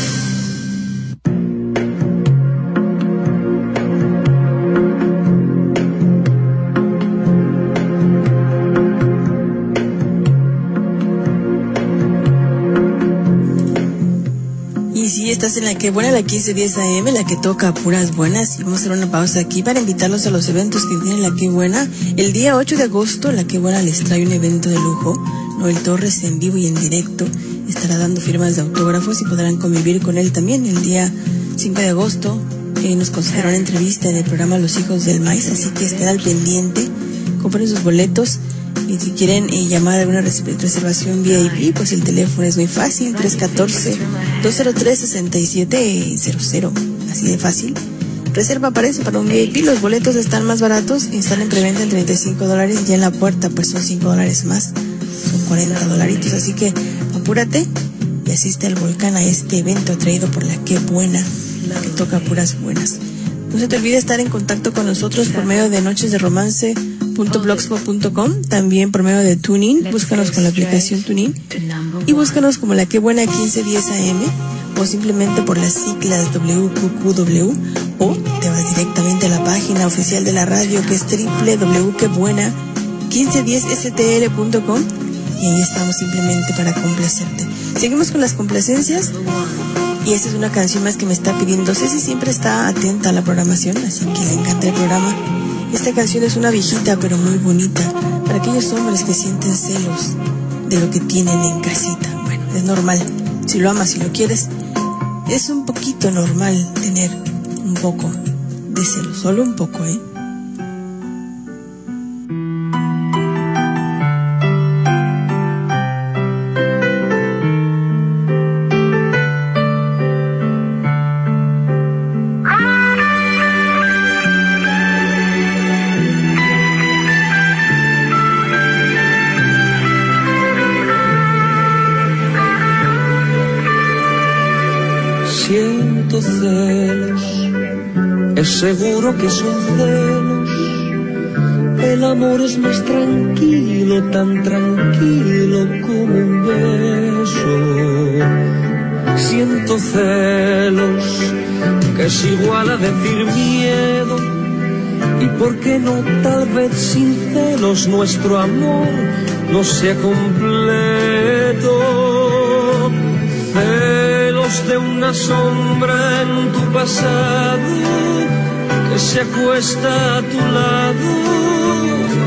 Que buena, la 1510 AM, la que toca puras buenas. Y vamos a hacer una pausa aquí para invitarlos a los eventos que tiene la que buena. El día 8 de agosto, la que buena les trae un evento de lujo. Noel Torres en vivo y en directo estará dando firmas de autógrafos y podrán convivir con él también. El día 5 de agosto eh, nos concederá una entrevista en el programa Los Hijos del Maíz, así que estén al pendiente, compren sus boletos. Y si quieren eh, llamar a res- reservación VIP, pues el teléfono es muy fácil, 314-203-6700. Así de fácil. Reserva aparece para un VIP, los boletos están más baratos y están en preventa en 35 dólares, ya en la puerta pues son 5 dólares más, son 40 dolaritos, así que apúrate y asiste al volcán a este evento traído por la que buena, la que toca puras buenas. No se te olvide estar en contacto con nosotros por medio de noches de romance.blogspot.com, también por medio de Tuning, búscanos con la aplicación Tuning y búscanos como la que buena 1510 AM o simplemente por las siglas WQQW o te vas directamente a la página oficial de la radio que es www.quebuena1510stl.com y ahí estamos simplemente para complacerte. Seguimos con las complacencias y esta es una canción más que me está pidiendo. Ceci siempre está atenta a la programación, así que le encanta el programa. Esta canción es una viejita pero muy bonita para aquellos hombres que sienten celos de lo que tienen en casita. Bueno, es normal. Si lo amas y lo quieres, es un poquito normal tener un poco de celos, solo un poco, ¿eh? Seguro que son celos. El amor es más tranquilo, tan tranquilo como un beso. Siento celos, que es igual a decir miedo. Y por qué no, tal vez sin celos, nuestro amor no sea completo. Celos de una sombra en tu pasado se acuesta a tu lado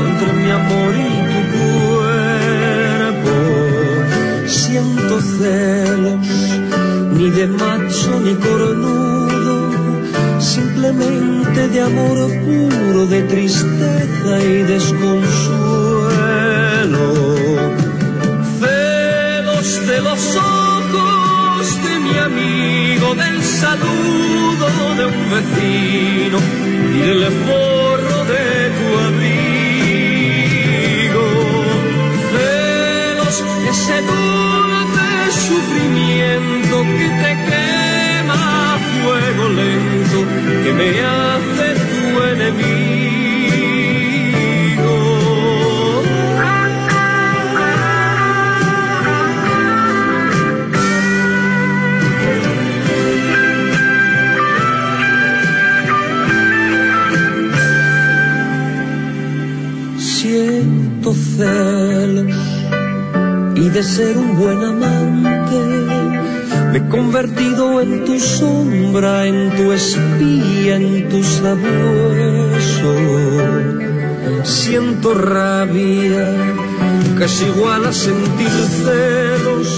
entre mi amor y tu cuerpo. Siento celos, ni de macho ni cornudo, simplemente de amor puro, de tristeza y desconsuelo. Celos de los ojos amigo, del saludo de un vecino y del forro de tu abrigo. Celos, ese dulce sufrimiento que te quema a fuego lento, que me hace tu enemigo. De ser un buen amante me he convertido en tu sombra, en tu espía, en tu sabueso. Siento rabia, que es igual a sentir celos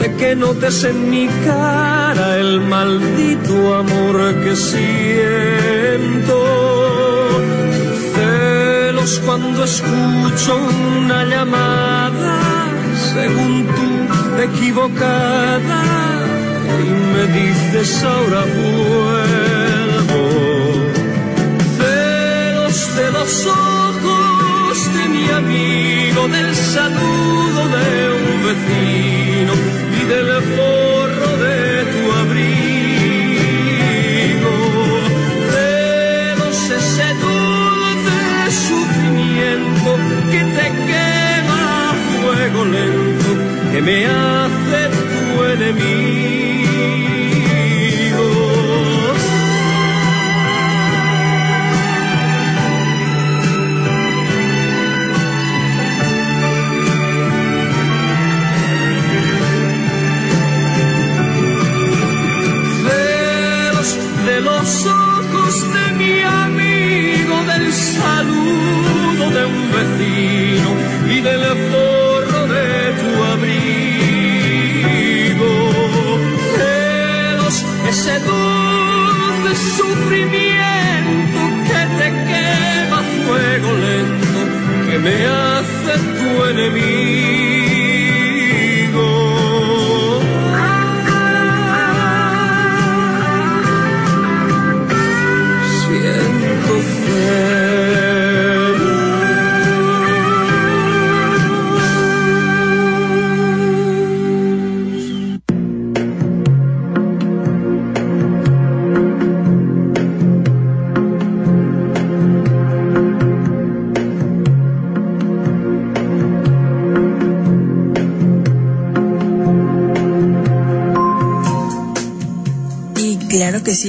de que notes en mi cara el maldito amor que siento. Celos cuando escucho una llamada, según tú equivocada, y me dices ahora vuelvo. Celos de los ojos de mi amigo, del saludo de un vecino y del forro que me hace tu enemigo. Celos de los ojos de mi amigo, del saludo de un vecino y del ese sufrimiento que te quema fuego lento, que me hace tu enemigo.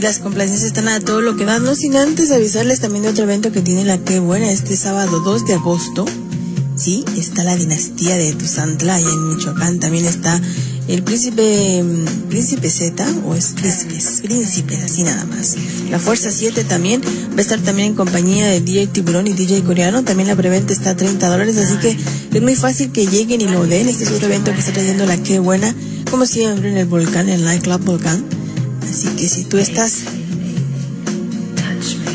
Las complacencias están a todo lo que dan, no sin antes avisarles también de otro evento que tiene la que buena este sábado 2 de agosto. Sí, está la dinastía de Tuzantla allá en Michoacán, también está el príncipe, mm, príncipe Z, o es príncipes, príncipe, así nada más. La Fuerza 7 también va a estar también en compañía de DJ Tiburón y DJ Coreano, también la preventa está a 30 dólares, así que es muy fácil que lleguen y lo den. Este es otro evento que está trayendo la que buena, como siempre en el volcán, en el nightclub volcán. Así que si tú estás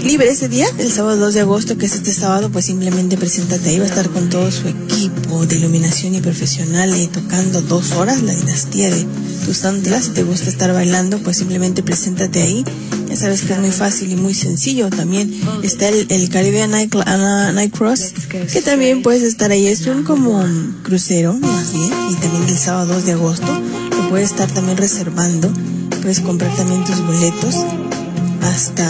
libre ese día, el sábado 2 de agosto, que es este sábado, pues simplemente preséntate ahí, va a estar con todo su equipo de iluminación y profesional tocando dos horas la dinastía de tus tantlas. Si te gusta estar bailando, pues simplemente preséntate ahí. Ya sabes que es muy fácil y muy sencillo. También está el, el Caribbean Night, ah, Night Cross, que también puedes estar ahí. Es un como um, crucero, más bien, y también el sábado 2 de agosto lo puedes estar también reservando. Puedes comprar también tus boletos hasta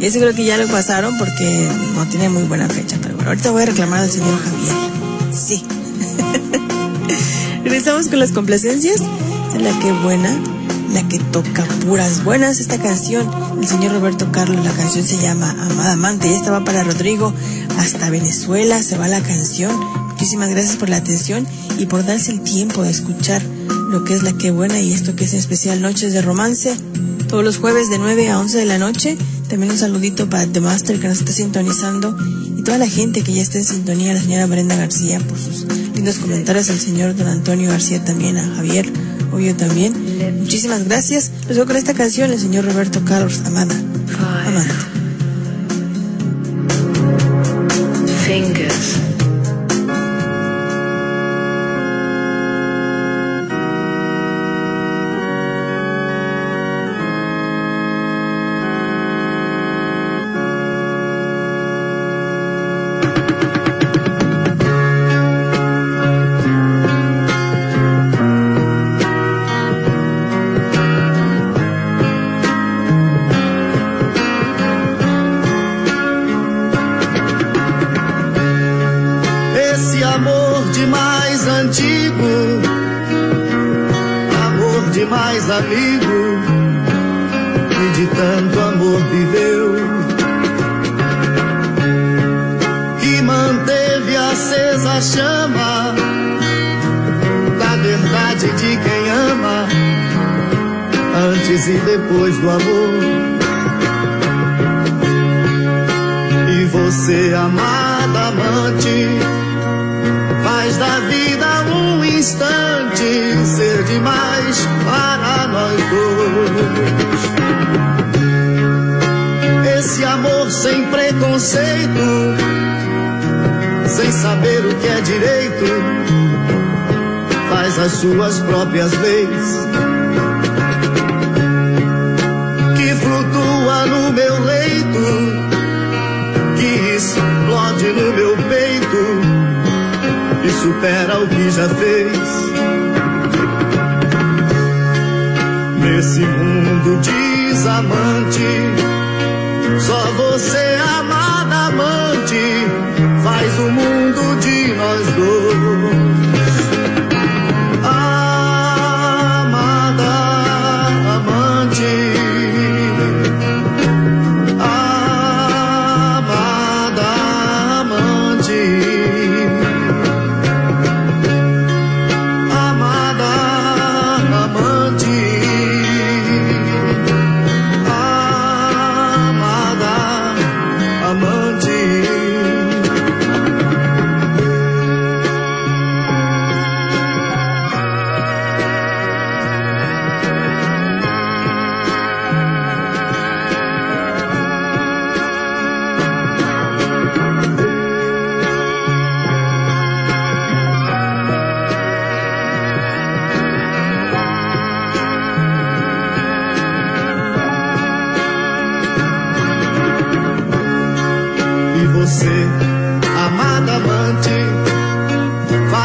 Ese creo que ya lo pasaron porque no tiene muy buena fecha. Pero bueno, ahorita voy a reclamar al señor Javier. Sí. Regresamos con las complacencias. la que buena, la que toca puras buenas. Esta canción, el señor Roberto Carlos, la canción se llama Amada Amante. Ya estaba para Rodrigo, hasta Venezuela se va la canción. Muchísimas gracias por la atención y por darse el tiempo de escuchar lo que es la que buena y esto que es en especial Noches de Romance. Todos los jueves de 9 a 11 de la noche. También un saludito para The Master que nos está sintonizando y toda la gente que ya está en sintonía, la señora Brenda García por sus lindos comentarios, al señor Don Antonio García también, a Javier, obvio también. Muchísimas gracias. Les voy con esta canción, el señor Roberto Carlos Amada. Amanda.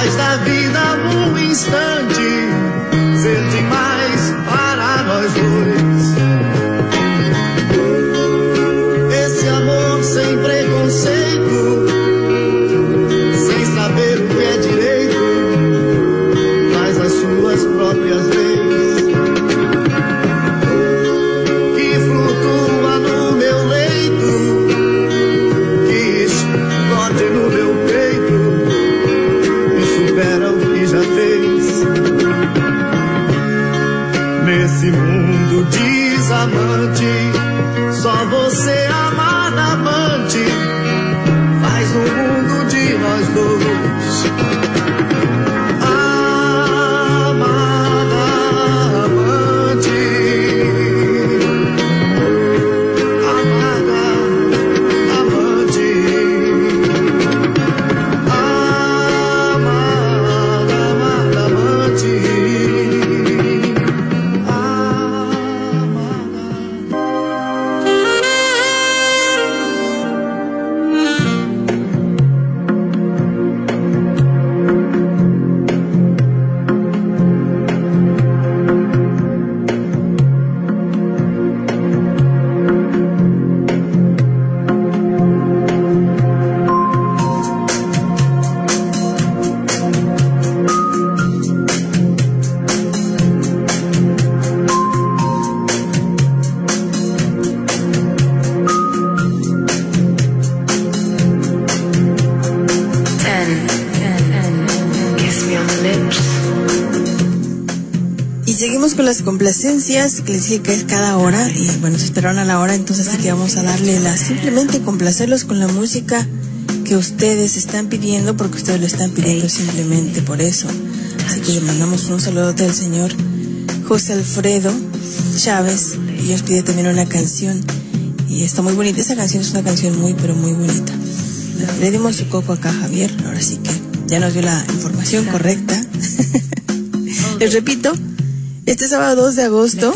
Faz da vida um instante ser demais para nós dois. Que es cada hora, y bueno, se esperaron a la hora, entonces así que vamos a darle la, simplemente complacerlos con la música que ustedes están pidiendo, porque ustedes lo están pidiendo simplemente por eso. Así que le mandamos un saludo del señor José Alfredo Chávez, y os pide también una canción, y está muy bonita, esa canción es una canción muy, pero muy bonita. Le dimos su coco acá a Javier, ahora sí que ya nos dio la información correcta. Les repito, este sábado 2 de agosto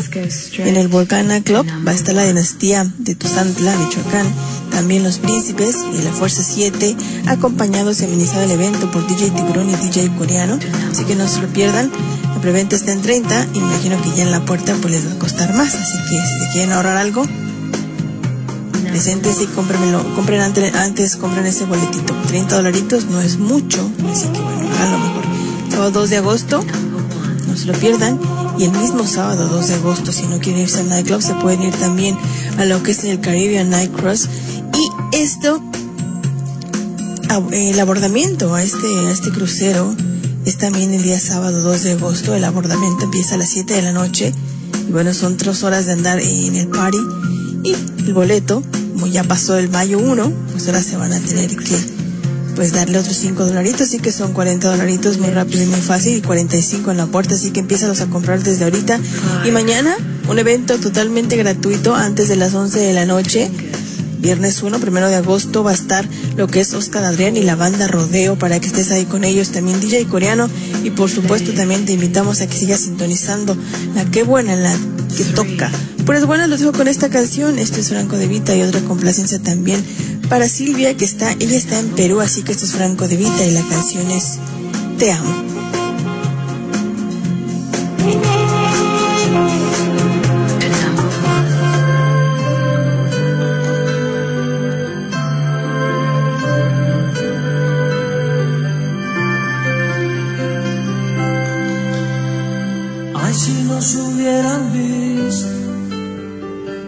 en el Volcana Club va a estar la dinastía de Tuzantla, Michoacán, también los príncipes y la Fuerza 7, acompañados y amenizado el evento por DJ Tiburón y DJ Coreano, así que no se lo pierdan. La preventa está en 30 y me imagino que ya en la puerta pues les va a costar más, así que si le quieren ahorrar algo, presentes y cómprenmelo, compren antes, antes compren ese boletito. 30 dolaritos no es mucho, así que bueno, hagan lo mejor. Sábado 2 de agosto, no se lo pierdan. Y el mismo sábado 2 de agosto, si no quieren irse al nightclub, se pueden ir también a lo que es el Caribbean Night Cross. Y esto, el abordamiento a este, a este crucero es también el día sábado 2 de agosto. El abordamiento empieza a las 7 de la noche. Y bueno, son tres horas de andar en el party. Y el boleto, como ya pasó el mayo 1, pues ahora se van a tener que pues darle otros 5 dolaritos, así que son 40 dolaritos muy rápido y muy fácil y 45 en la puerta, así que empiezas a comprar desde ahorita. Y mañana un evento totalmente gratuito antes de las 11 de la noche. Viernes 1, primero de agosto, va a estar lo que es Oscar Adrián y la banda Rodeo para que estés ahí con ellos, también DJ coreano. Y por supuesto también te invitamos a que sigas sintonizando la que buena, la que toca. Pues bueno, los dejo con esta canción. Esto es Franco de Vita y otra complacencia también para Silvia, que está, ella está en Perú, así que esto es Franco de Vita y la canción es Te amo.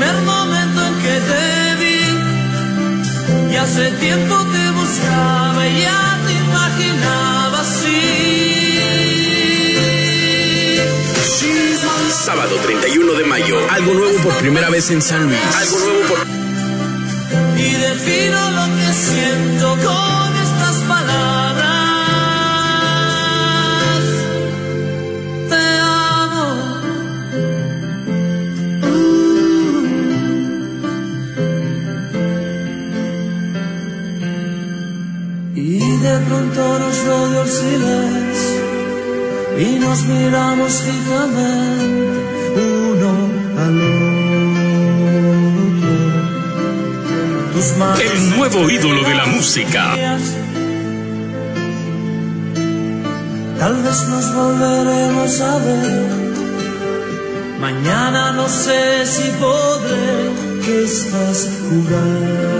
primer momento en que te vi y hace tiempo te buscaba y ya te imaginaba así Sábado 31 de mayo, algo nuevo por primera vez en San Luis. Algo nuevo por y defino lo que siento con y nos miramos fijamente uno al otro. Tus manos El nuevo ídolo de la música. Tal vez nos volveremos a ver. Mañana no sé si podré que estás jugando.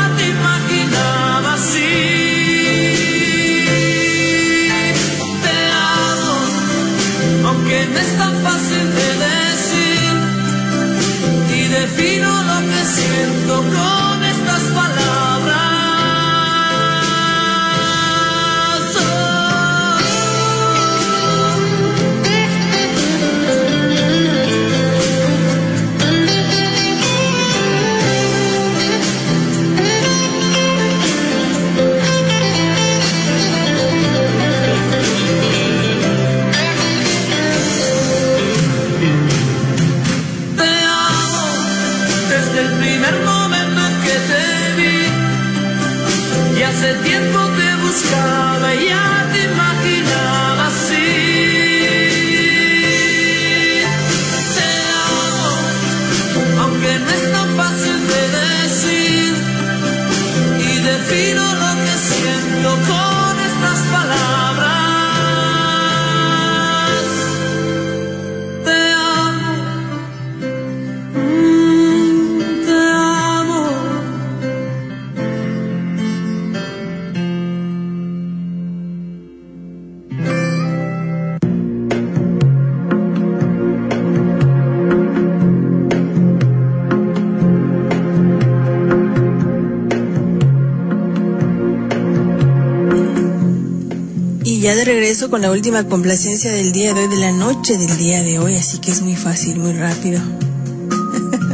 siento con regreso con la última complacencia del día de hoy, de la noche del día de hoy, así que es muy fácil, muy rápido.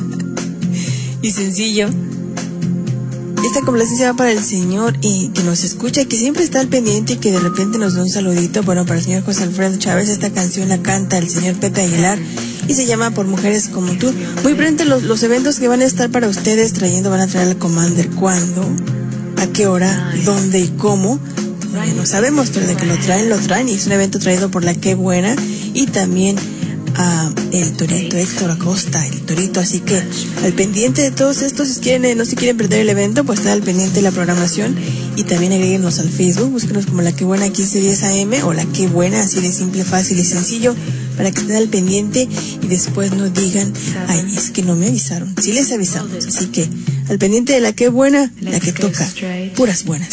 y sencillo. Esta complacencia va para el señor y que nos escucha, que siempre está al pendiente y que de repente nos da un saludito. Bueno, para el señor José Alfredo Chávez, esta canción la canta el señor Pepe Aguilar y se llama Por Mujeres como tú. Muy pronto los, los eventos que van a estar para ustedes trayendo, van a traer al Commander cuándo, a qué hora, dónde y cómo. No sabemos, pero de que lo traen, lo traen. Y es un evento traído por la Qué Buena y también a el Torito Héctor Acosta, el Torito. Así que al pendiente de todos estos, si quieren, eh, no se quieren perder el evento, pues están al pendiente de la programación. Y también agréguenos al Facebook, búsquenos como la Qué Buena 1510 AM o la Qué Buena, así de simple, fácil y sencillo, para que estén al pendiente y después no digan, ay, es que no me avisaron. Sí les avisamos, así que al pendiente de la Qué Buena, la que toca, puras buenas.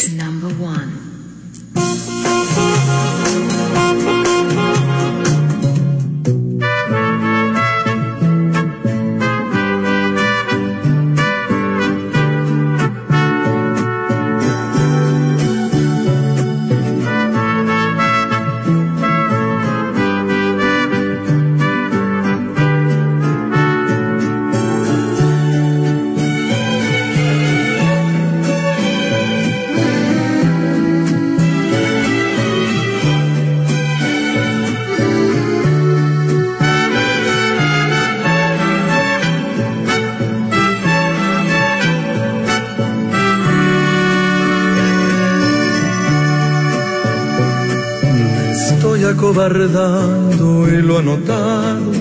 Acobardando y lo anotado.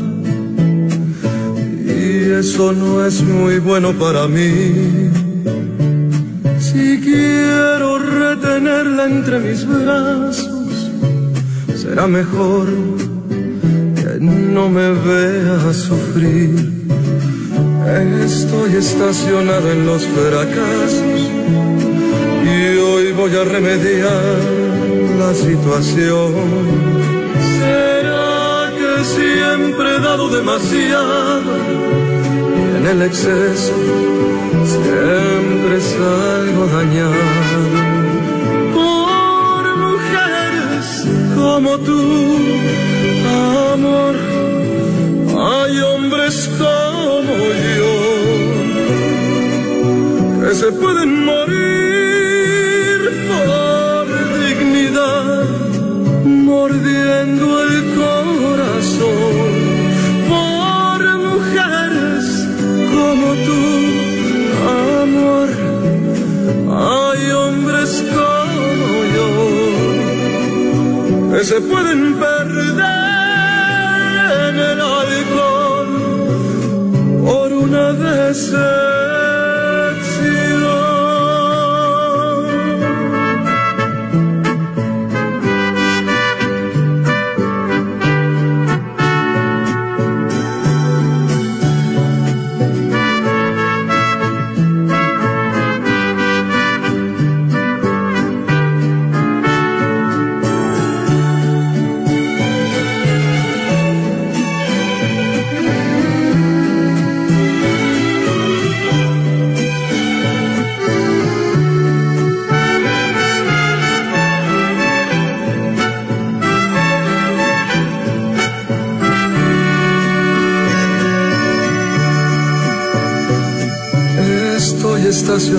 Y eso no es muy bueno para mí. Si quiero retenerla entre mis brazos, será mejor que no me vea sufrir. Estoy estacionado en los fracasos y hoy voy a remediar la situación. He dado demasiado y en el exceso siempre salgo dañado? Por mujeres como tú, amor, hay hombres como yo que se pueden morir se pueden perder en el alcohol por una decepción.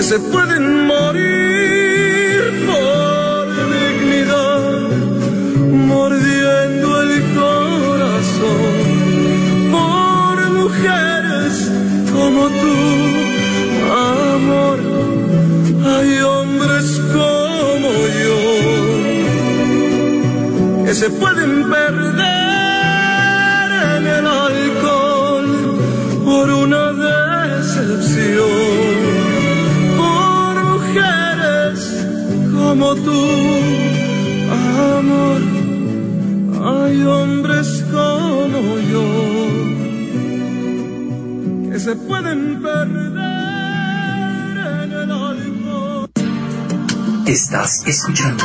que se pueden morir Estás escuchando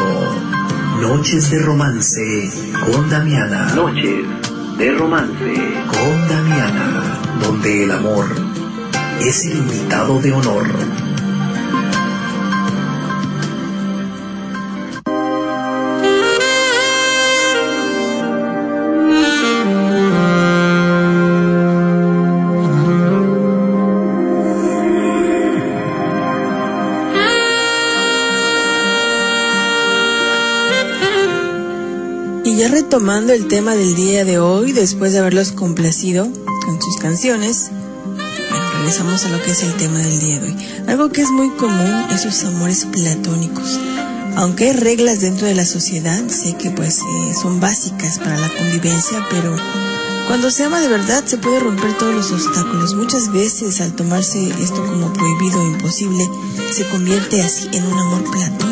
Noches de Romance con Damiana. Noches de romance. Con Damiana, donde el amor es el invitado de honor. Retomando el tema del día de hoy, después de haberlos complacido con sus canciones, bueno, regresamos a lo que es el tema del día de hoy. Algo que es muy común es sus amores platónicos. Aunque hay reglas dentro de la sociedad, sé que pues eh, son básicas para la convivencia, pero cuando se ama de verdad se puede romper todos los obstáculos. Muchas veces al tomarse esto como prohibido o imposible, se convierte así en un amor platónico.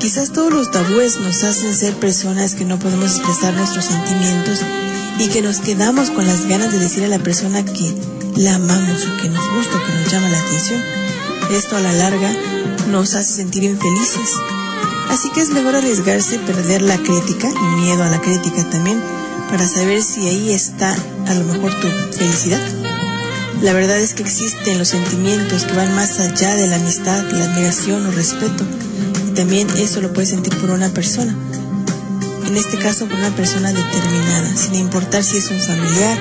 Quizás todos los tabúes nos hacen ser personas que no podemos expresar nuestros sentimientos y que nos quedamos con las ganas de decir a la persona que la amamos o que nos gusta o que nos llama la atención. Esto a la larga nos hace sentir infelices. Así que es mejor arriesgarse, perder la crítica y miedo a la crítica también para saber si ahí está a lo mejor tu felicidad. La verdad es que existen los sentimientos que van más allá de la amistad, la admiración o respeto. Y también eso lo puedes sentir por una persona. En este caso por una persona determinada, sin importar si es un familiar,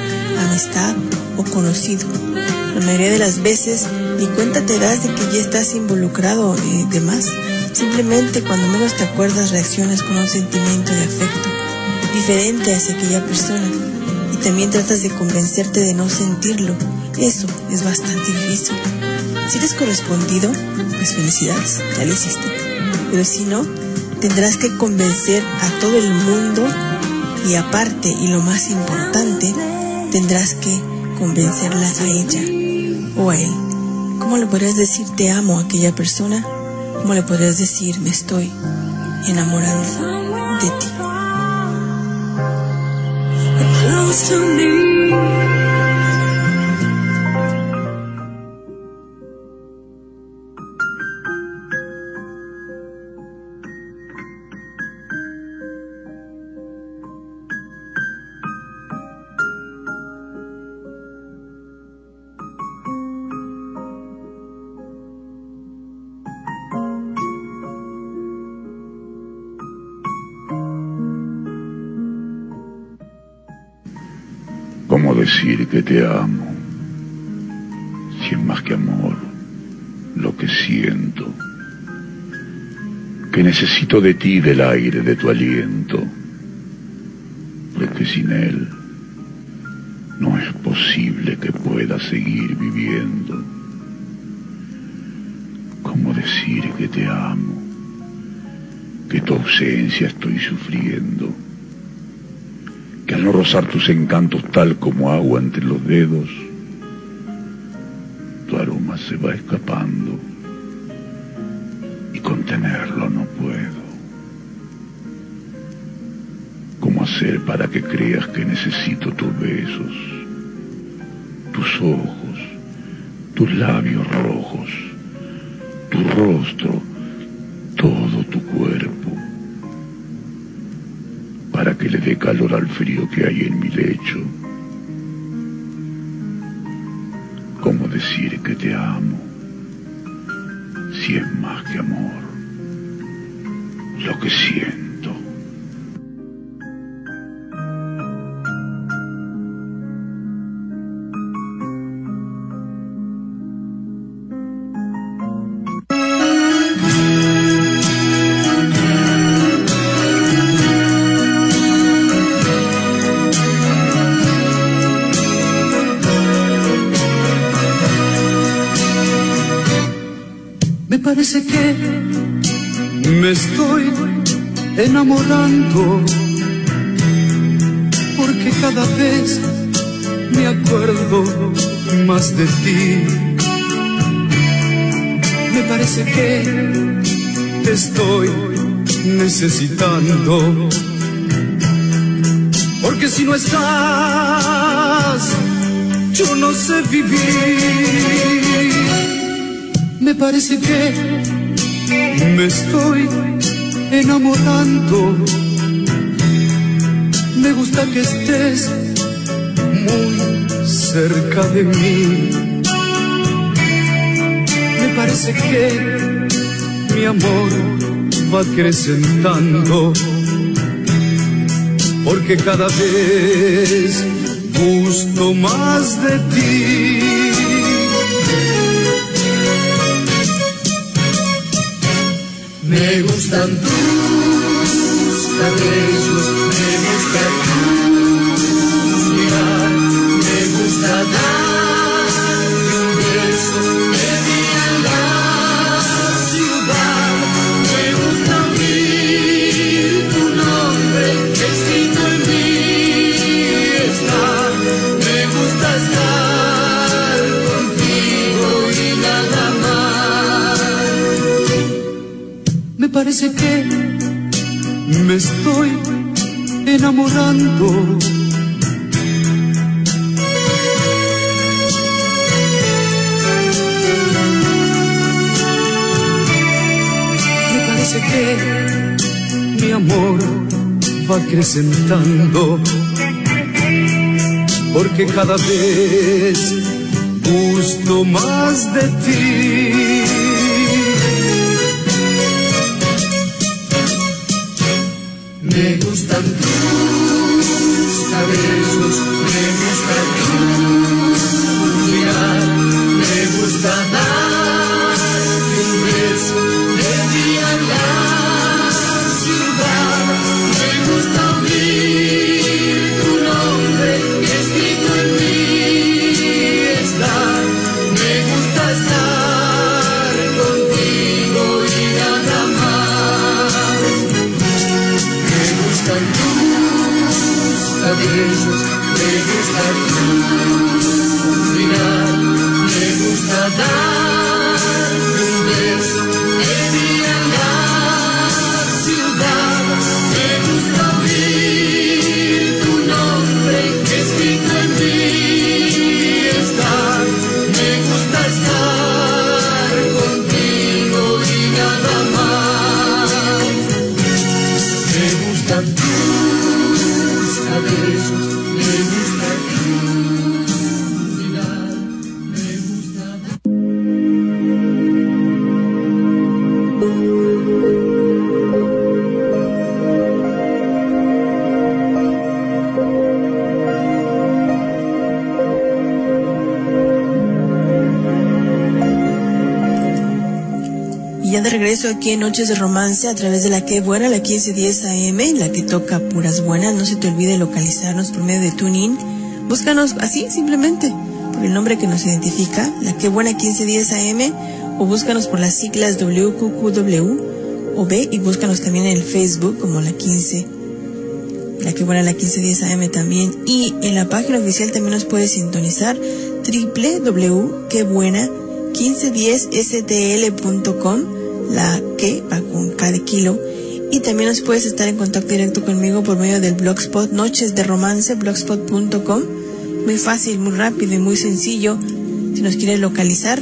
amistad o conocido. La mayoría de las veces ni cuenta te das de que ya estás involucrado eh, de más. Simplemente cuando menos te acuerdas reaccionas con un sentimiento de afecto diferente hacia aquella persona y también tratas de convencerte de no sentirlo. Eso es bastante difícil. Si eres correspondido, pues felicidades, ya lo hiciste. Pero si no, tendrás que convencer a todo el mundo y aparte, y lo más importante, tendrás que convencerla a ella o a él. ¿Cómo le podrías decir te amo a aquella persona? ¿Cómo le podrías decir me estoy enamorando de ti? Te amo? Si es más que amor, lo que siento. Que necesito de ti, del aire, de tu aliento. Porque sin él no es posible que pueda seguir viviendo. ¿Cómo decir que te amo? Que tu ausencia estoy sufriendo que al no rozar tus encantos tal como agua entre los dedos, tu aroma se va escapando y contenerlo no puedo. ¿Cómo hacer para que creas que necesito tus besos, tus ojos, tus labios rojos, tu rostro, calor al frío que hay en mi lecho. ¿Cómo decir que te amo si es más que amor lo que siento? Enamorando porque cada vez me acuerdo más de ti. Me parece que te estoy necesitando. Porque si no estás, yo no sé vivir. Me parece que me estoy enamorando. Me gusta que estés muy cerca de mí. Me parece que mi amor va acrecentando, porque cada vez gusto más de ti. Me gustan tus cabellos, me gusta Me parece que me estoy enamorando. Me parece que mi amor va acrecentando. Porque cada vez gusto más de ti. Me gustan tus cabellos, me gusta tu aquí en Noches de Romance a través de la que buena, la 1510 AM, la que toca puras buenas. No se te olvide localizarnos por medio de TuneIn. Búscanos así simplemente por el nombre que nos identifica, la que buena 1510 AM, o búscanos por las siglas WQQW o B y búscanos también en el Facebook como la 15. La que buena la 1510 AM también. Y en la página oficial también nos puedes sintonizar www.quebuena 1510stl.com, la que va con cada kilo. Y también nos puedes estar en contacto directo conmigo por medio del blogspot Noches de Romance, blogspot.com. Muy fácil, muy rápido y muy sencillo si nos quieres localizar.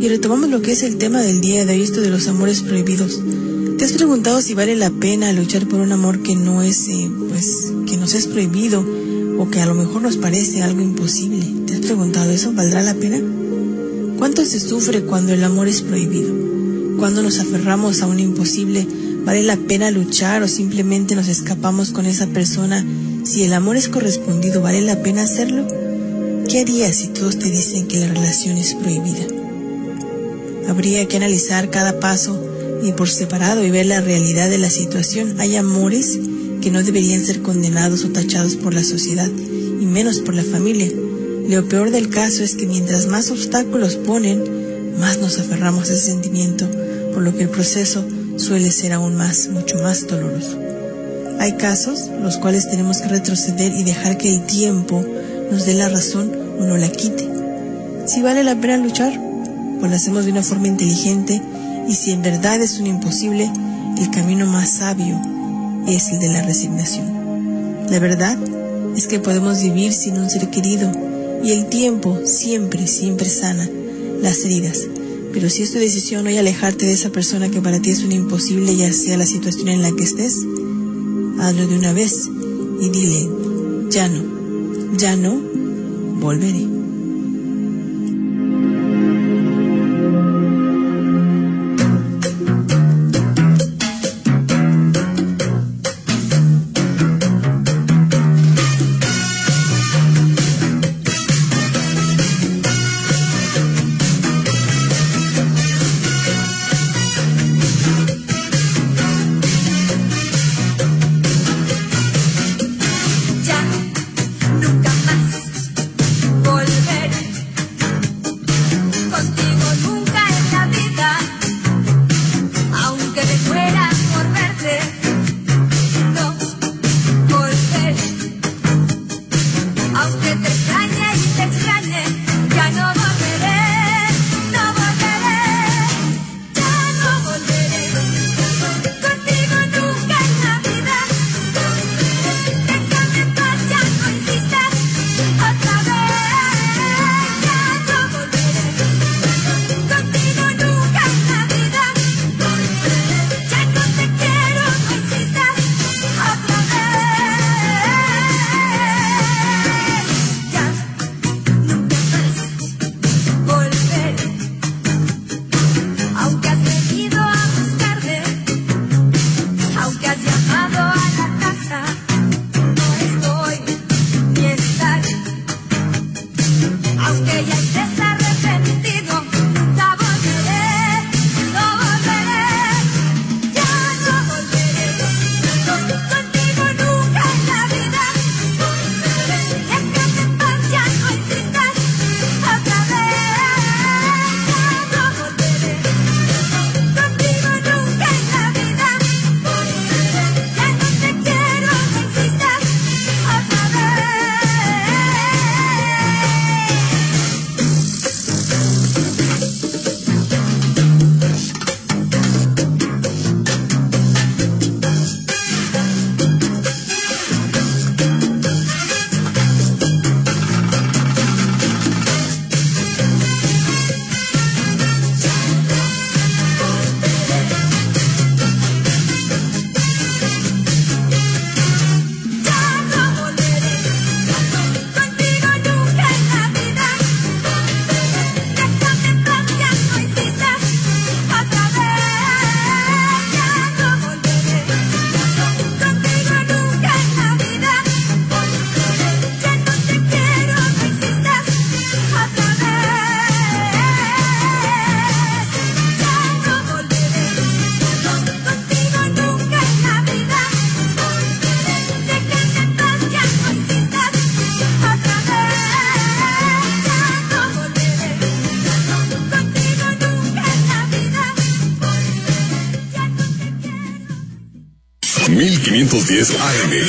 Y retomamos lo que es el tema del día de hoy, esto de los amores prohibidos. ¿Te has preguntado si vale la pena luchar por un amor que no es, eh, pues, que nos es prohibido o que a lo mejor nos parece algo imposible? ¿Te has preguntado eso? ¿Valdrá la pena? ¿Cuánto se sufre cuando el amor es prohibido? Cuando nos aferramos a un imposible, ¿vale la pena luchar o simplemente nos escapamos con esa persona? Si el amor es correspondido, ¿vale la pena hacerlo? ¿Qué harías si todos te dicen que la relación es prohibida? Habría que analizar cada paso y por separado y ver la realidad de la situación. Hay amores que no deberían ser condenados o tachados por la sociedad y menos por la familia. Lo peor del caso es que mientras más obstáculos ponen, más nos aferramos a ese sentimiento, por lo que el proceso suele ser aún más, mucho más doloroso. Hay casos los cuales tenemos que retroceder y dejar que el tiempo nos dé la razón o no la quite. Si vale la pena luchar, pues lo hacemos de una forma inteligente y si en verdad es un imposible, el camino más sabio es el de la resignación. La verdad es que podemos vivir sin un ser querido y el tiempo siempre, siempre sana las heridas. Pero si es tu decisión hoy alejarte de esa persona que para ti es un imposible, ya sea la situación en la que estés, hazlo de una vez y dile, ya no, ya no, volveré.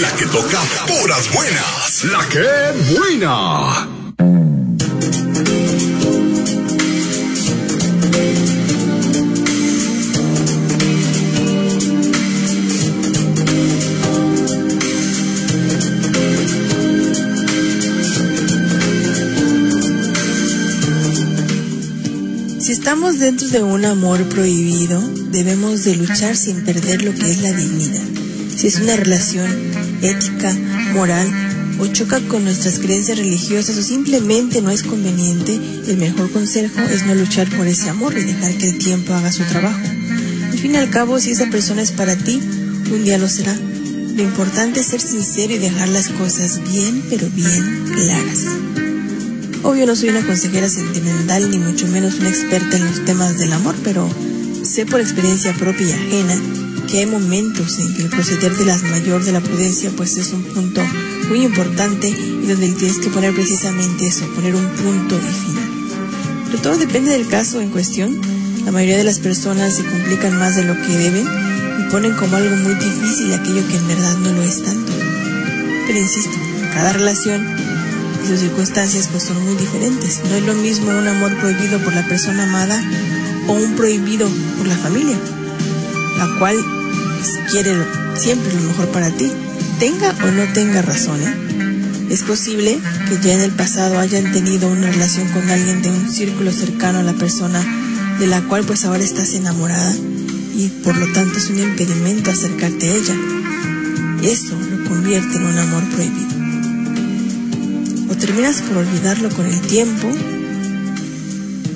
La que toca puras buenas. La que buena. Si estamos dentro de un amor prohibido, debemos de luchar sin perder lo que es la dignidad si es una relación ética, moral o choca con nuestras creencias religiosas o simplemente no es conveniente, el mejor consejo es no luchar por ese amor y dejar que el tiempo haga su trabajo. Al fin y al cabo, si esa persona es para ti, un día lo será. Lo importante es ser sincero y dejar las cosas bien, pero bien claras. Obvio no soy una consejera sentimental ni mucho menos una experta en los temas del amor, pero sé por experiencia propia y ajena que hay momentos en que el proceder de las mayor de la prudencia pues es un punto muy importante y donde tienes que poner precisamente eso, poner un punto y final. Pero todo depende del caso en cuestión. La mayoría de las personas se complican más de lo que deben y ponen como algo muy difícil aquello que en verdad no lo es tanto. Pero insisto, cada relación y sus circunstancias pues son muy diferentes. No es lo mismo un amor prohibido por la persona amada o un prohibido por la familia, la cual quiere siempre lo mejor para ti, tenga o no tenga razón. ¿eh? Es posible que ya en el pasado hayan tenido una relación con alguien de un círculo cercano a la persona de la cual pues ahora estás enamorada y por lo tanto es un impedimento acercarte a ella. Eso lo convierte en un amor prohibido. O terminas por olvidarlo con el tiempo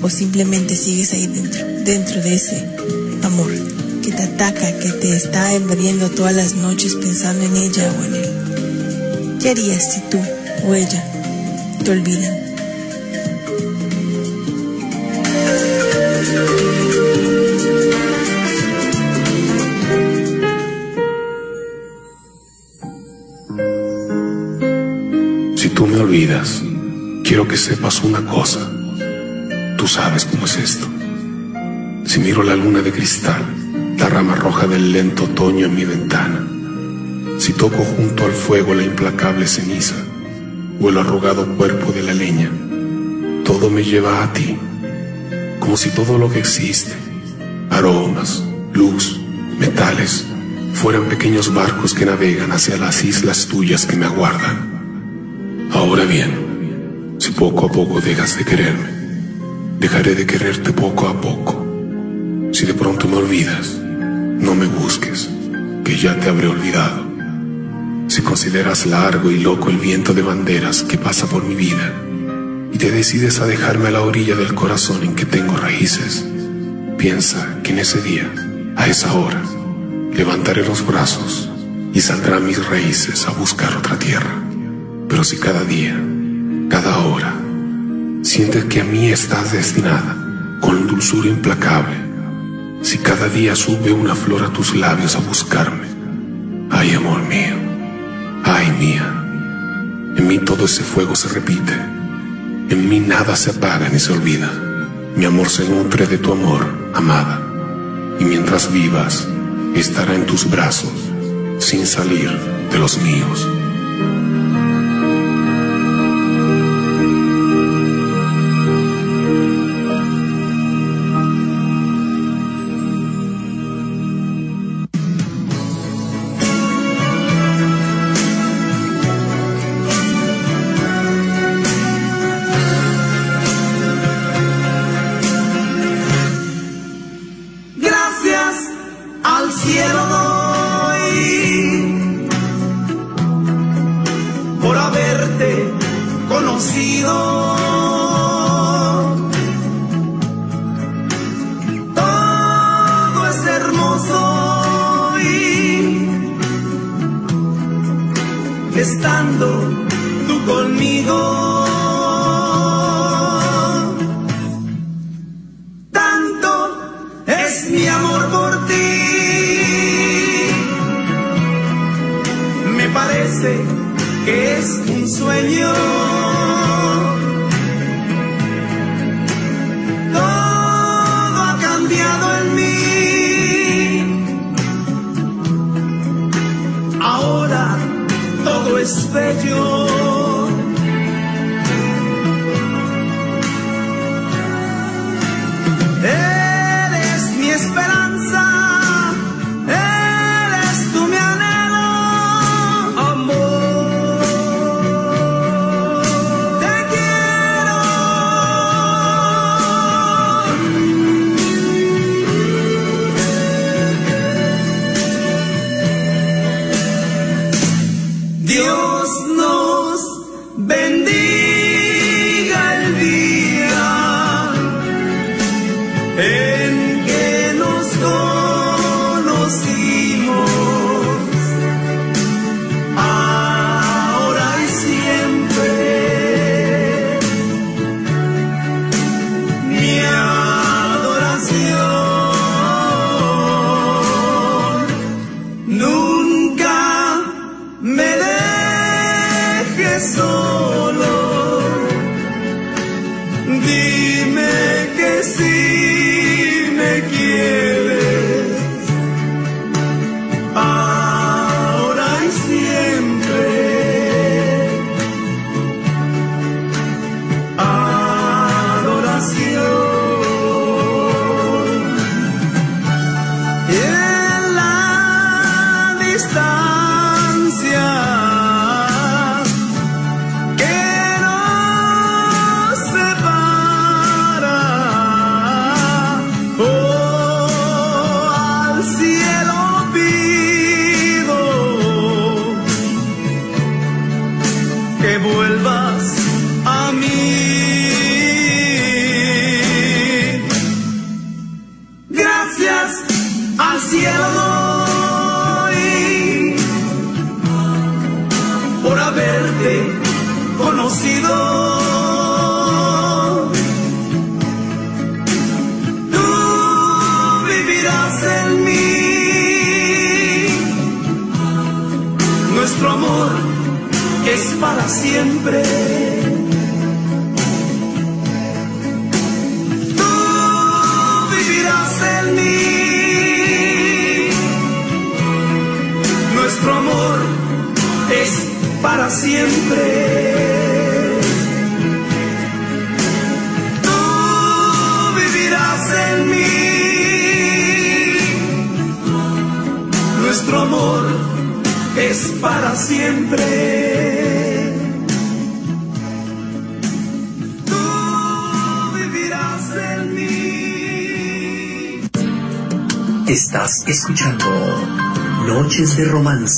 o simplemente sigues ahí dentro, dentro de ese que te está invadiendo todas las noches pensando en ella o en él. ¿Qué harías si tú o ella te olvidan? Si tú me olvidas, quiero que sepas una cosa. Tú sabes cómo es esto. Si miro la luna de cristal, la rama roja del lento otoño en mi ventana, si toco junto al fuego la implacable ceniza o el arrugado cuerpo de la leña, todo me lleva a ti, como si todo lo que existe, aromas, luz, metales, fueran pequeños barcos que navegan hacia las islas tuyas que me aguardan. Ahora bien, si poco a poco dejas de quererme, dejaré de quererte poco a poco. Si de pronto me olvidas, no me busques, que ya te habré olvidado. Si consideras largo y loco el viento de banderas que pasa por mi vida y te decides a dejarme a la orilla del corazón en que tengo raíces, piensa que en ese día, a esa hora, levantaré los brazos y saldrán mis raíces a buscar otra tierra. Pero si cada día, cada hora, sientes que a mí estás destinada con dulzura implacable, si cada día sube una flor a tus labios a buscarme, ay amor mío, ay mía, en mí todo ese fuego se repite, en mí nada se apaga ni se olvida, mi amor se nutre de tu amor, amada, y mientras vivas, estará en tus brazos, sin salir de los míos.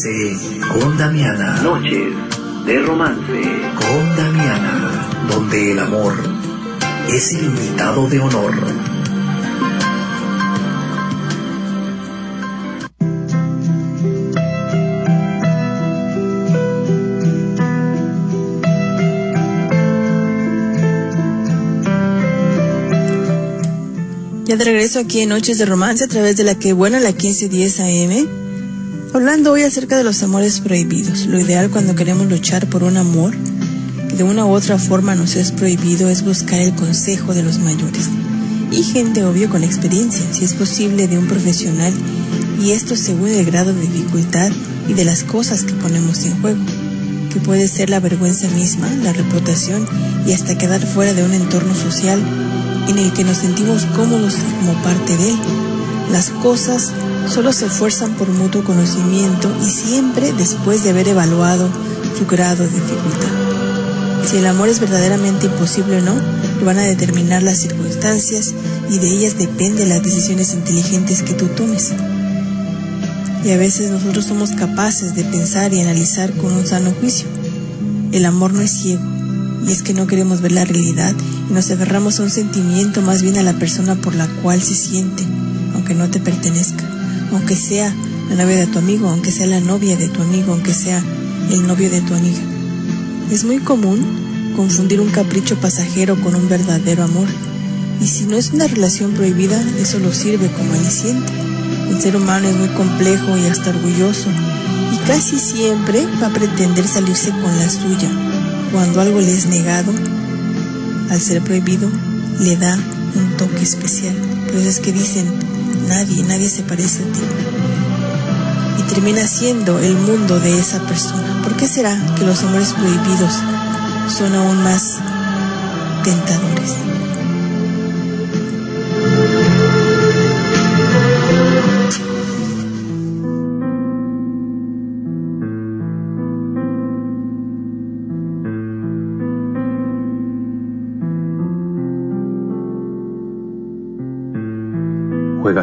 Romance con Damiana. Noches de romance. Con Damiana, donde el amor es el invitado de honor. Ya de regreso aquí en Noches de Romance a través de la que buena la 1510 AM. Hablando hoy acerca de los amores prohibidos. Lo ideal cuando queremos luchar por un amor que de una u otra forma nos es prohibido es buscar el consejo de los mayores. Y gente obvio con experiencia, si es posible de un profesional, y esto según el grado de dificultad y de las cosas que ponemos en juego, que puede ser la vergüenza misma, la reputación y hasta quedar fuera de un entorno social en el que nos sentimos cómodos como parte de él. Las cosas solo se esfuerzan por mutuo conocimiento y siempre después de haber evaluado su grado de dificultad. Si el amor es verdaderamente imposible o no, lo van a determinar las circunstancias y de ellas dependen las decisiones inteligentes que tú tomes. Y a veces nosotros somos capaces de pensar y analizar con un sano juicio. El amor no es ciego, y es que no queremos ver la realidad y nos aferramos a un sentimiento más bien a la persona por la cual se siente, aunque no te pertenezca, aunque sea la novia de tu amigo, aunque sea la novia de tu amigo, aunque sea el novio de tu amiga. Es muy común confundir un capricho pasajero con un verdadero amor, y si no es una relación prohibida, eso lo sirve como aliciente. El ser humano es muy complejo y hasta orgulloso, y casi siempre va a pretender salirse con la suya. Cuando algo le es negado, al ser prohibido, le da un toque especial. Por es que dicen, nadie, nadie se parece a ti. Y termina siendo el mundo de esa persona. ¿Por qué será que los amores prohibidos son aún más tentadores?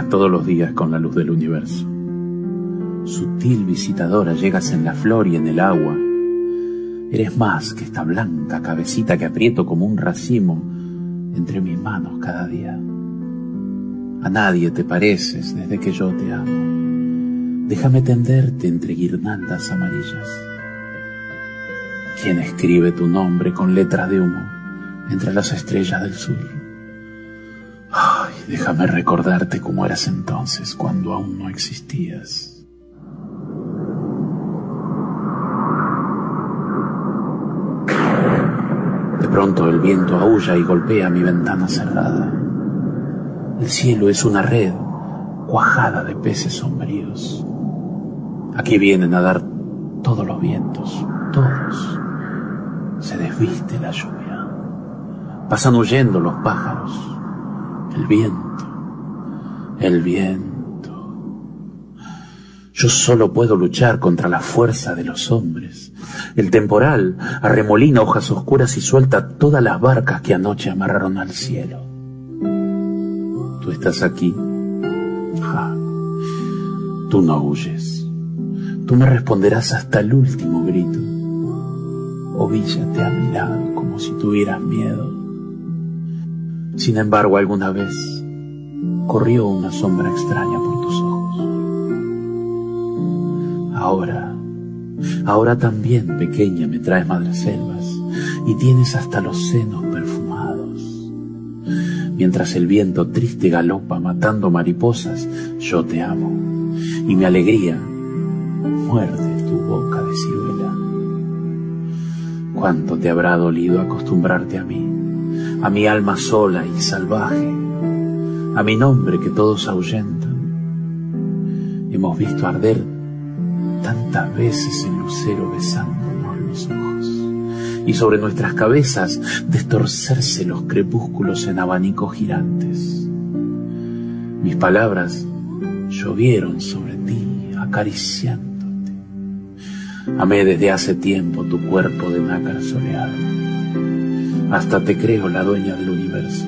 Todos los días con la luz del universo. Sutil visitadora, llegas en la flor y en el agua. Eres más que esta blanca cabecita que aprieto como un racimo entre mis manos cada día. A nadie te pareces desde que yo te amo. Déjame tenderte entre guirnaldas amarillas. ¿Quién escribe tu nombre con letras de humo entre las estrellas del sur? Déjame recordarte cómo eras entonces, cuando aún no existías. De pronto el viento aúlla y golpea mi ventana cerrada. El cielo es una red cuajada de peces sombríos. Aquí vienen a dar todos los vientos, todos. Se desviste la lluvia. Pasan huyendo los pájaros el viento, el viento. Yo solo puedo luchar contra la fuerza de los hombres. El temporal arremolina hojas oscuras y suelta todas las barcas que anoche amarraron al cielo. Tú estás aquí. Ja. Tú no huyes. Tú me responderás hasta el último grito. Ovíllate a mi lado como si tuvieras miedo. Sin embargo, alguna vez corrió una sombra extraña por tus ojos. Ahora Ahora también, pequeña, me traes madreselvas y tienes hasta los senos perfumados. Mientras el viento triste galopa matando mariposas, yo te amo y mi alegría muerde tu boca de ciruela. Cuánto te habrá dolido acostumbrarte a mí, a mi alma sola y salvaje, a mi nombre que todos ahuyentan. Hemos visto arder tantas veces el lucero besándonos los ojos y sobre nuestras cabezas destorcerse los crepúsculos en abanicos girantes. Mis palabras llovieron sobre ti acariciándote. Amé desde hace tiempo tu cuerpo de nácar soleado. Hasta te creo la dueña del universo.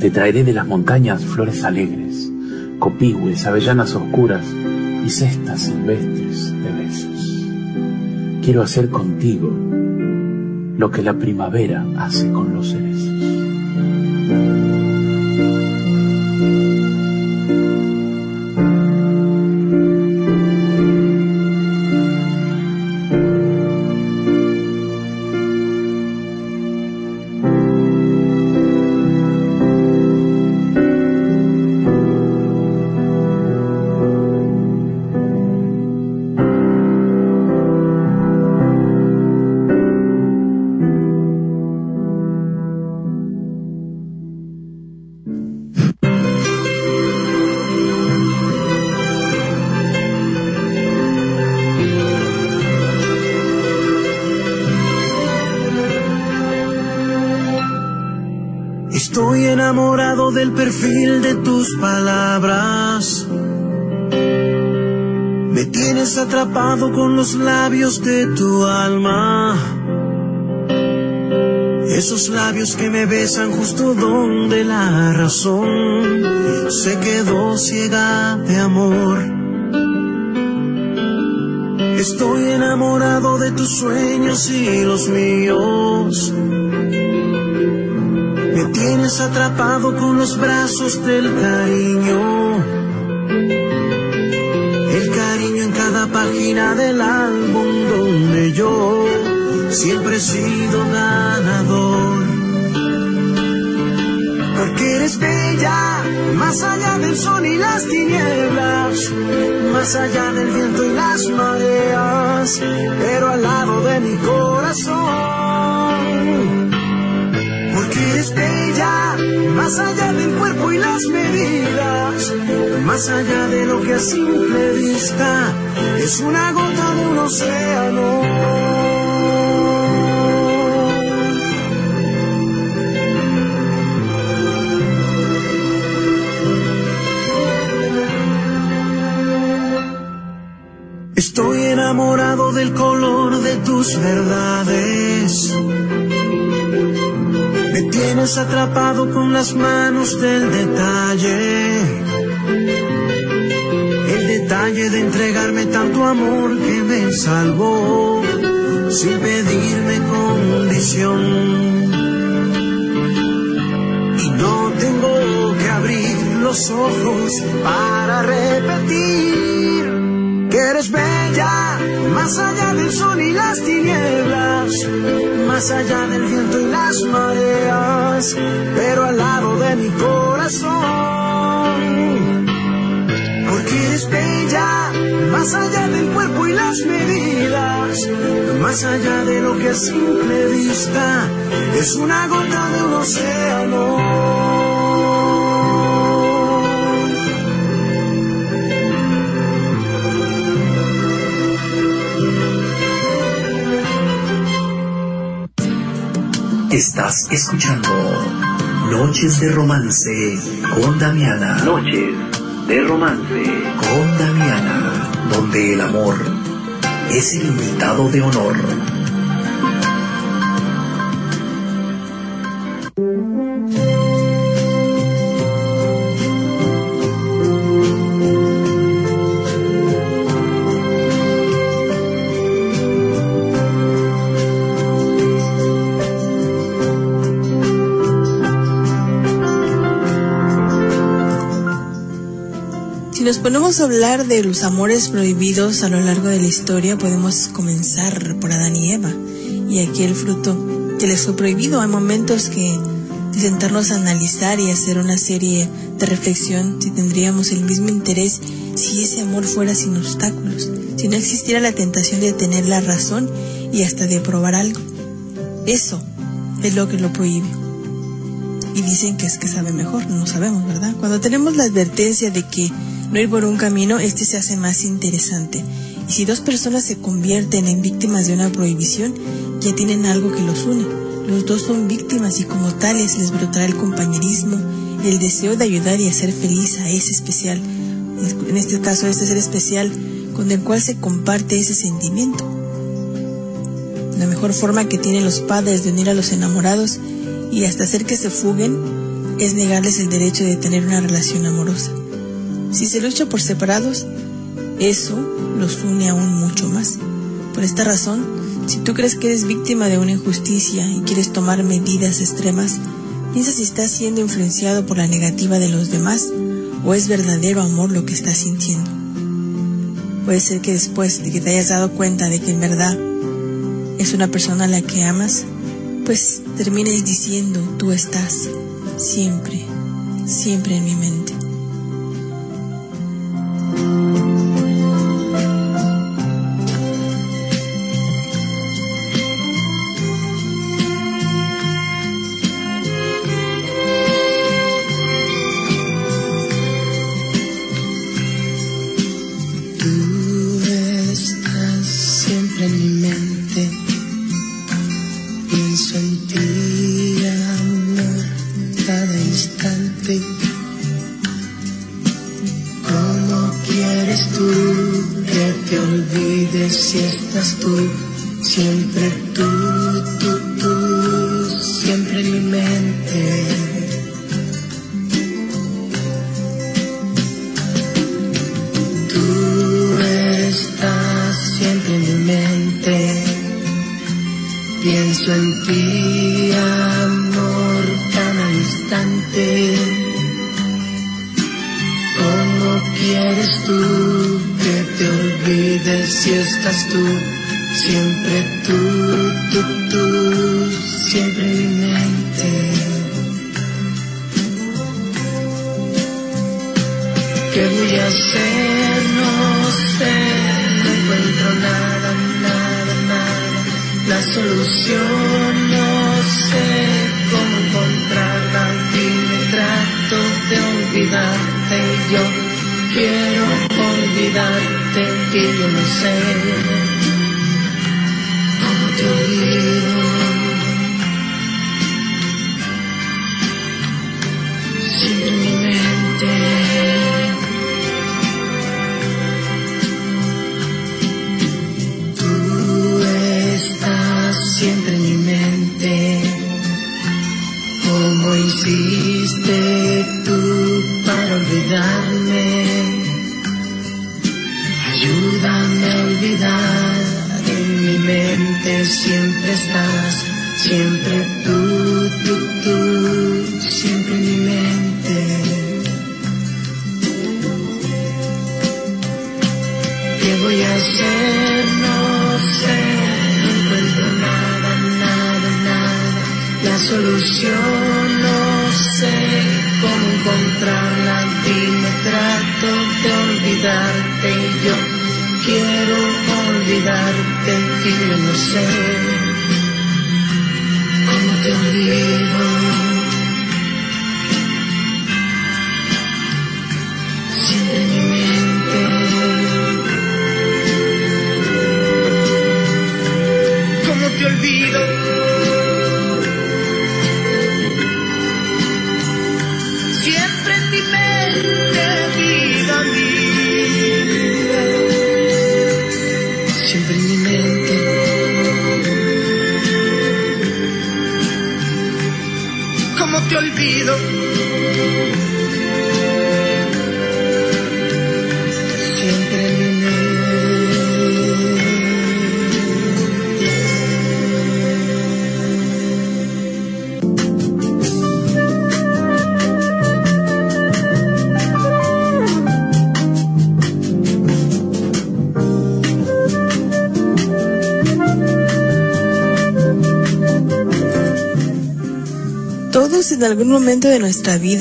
Te traeré de las montañas flores alegres, copigües, avellanas oscuras y cestas silvestres de besos. Quiero hacer contigo lo que la primavera hace con los cerezos. Con los labios de tu alma. Esos labios que me besan justo donde la razón se quedó ciega de amor. Estoy enamorado de tus sueños y los míos. Me tienes atrapado con los brazos del cariño. Página del álbum donde yo siempre he sido ganador. Porque eres bella, más allá del sol y las tinieblas, más allá del viento y las mareas, pero al lado de mi corazón. Más allá del cuerpo y las medidas, más allá de lo que a simple vista es una gota de un océano. Estoy enamorado del color de tus verdades. Tienes atrapado con las manos del detalle. El detalle de entregarme tanto amor que me salvó sin pedirme condición. Y no tengo que abrir los ojos para repetir que eres bella, más allá del sol y las tinieblas, más allá del viento y las mareas, pero al lado de mi corazón. Porque eres bella, más allá del cuerpo y las medidas, más allá de lo que a simple vista es una gota de un océano. Estás escuchando Noches de Romance con Damiana. Noches de Romance con Damiana, donde el amor es el invitado de honor. Ponemos a hablar de los amores prohibidos a lo largo de la historia, podemos comenzar por Adán y Eva y aquí el fruto que les fue prohibido. Hay momentos que sentarnos a analizar y hacer una serie de reflexión si tendríamos el mismo interés si ese amor fuera sin obstáculos, si no existiera la tentación de tener la razón y hasta de probar algo. Eso es lo que lo prohíbe. Y dicen que es que sabe mejor, no sabemos, ¿verdad? Cuando tenemos la advertencia de que no ir por un camino, este se hace más interesante. Y si dos personas se convierten en víctimas de una prohibición, ya tienen algo que los une. Los dos son víctimas y como tales les brotará el compañerismo, el deseo de ayudar y hacer feliz a ese especial, en este caso este ser especial, con el cual se comparte ese sentimiento. La mejor forma que tienen los padres de unir a los enamorados y hasta hacer que se fuguen es negarles el derecho de tener una relación amorosa. Si se lucha por separados, eso los une aún mucho más. Por esta razón, si tú crees que eres víctima de una injusticia y quieres tomar medidas extremas, piensa si estás siendo influenciado por la negativa de los demás o es verdadero amor lo que estás sintiendo. Puede ser que después de que te hayas dado cuenta de que en verdad es una persona a la que amas, pues termines diciendo tú estás siempre, siempre en mi mente.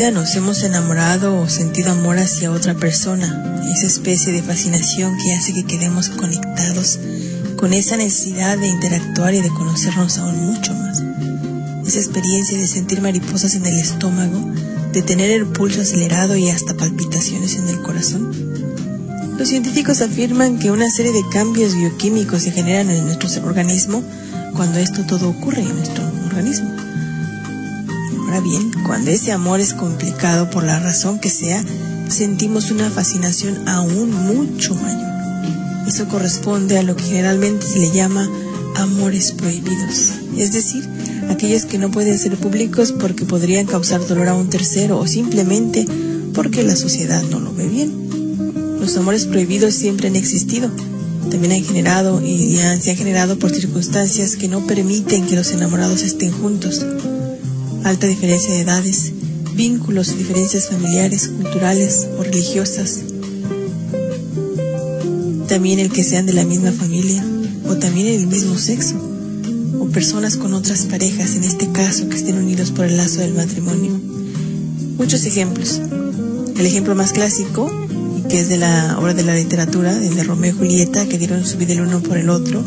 Vida nos hemos enamorado o sentido amor hacia otra persona, esa especie de fascinación que hace que quedemos conectados con esa necesidad de interactuar y de conocernos aún mucho más. Esa experiencia de sentir mariposas en el estómago, de tener el pulso acelerado y hasta palpitaciones en el corazón. Los científicos afirman que una serie de cambios bioquímicos se generan en nuestro organismo cuando esto todo ocurre en nuestro organismo. Ahora bien, cuando ese amor es complicado por la razón que sea, sentimos una fascinación aún mucho mayor. Eso corresponde a lo que generalmente se le llama amores prohibidos, es decir, aquellos que no pueden ser públicos porque podrían causar dolor a un tercero o simplemente porque la sociedad no lo ve bien. Los amores prohibidos siempre han existido, también han generado y se han generado por circunstancias que no permiten que los enamorados estén juntos. Alta diferencia de edades, vínculos y diferencias familiares, culturales o religiosas. También el que sean de la misma familia o también el mismo sexo o personas con otras parejas, en este caso que estén unidos por el lazo del matrimonio. Muchos ejemplos. El ejemplo más clásico que es de la obra de la literatura, el de Romeo y Julieta, que dieron su vida el uno por el otro,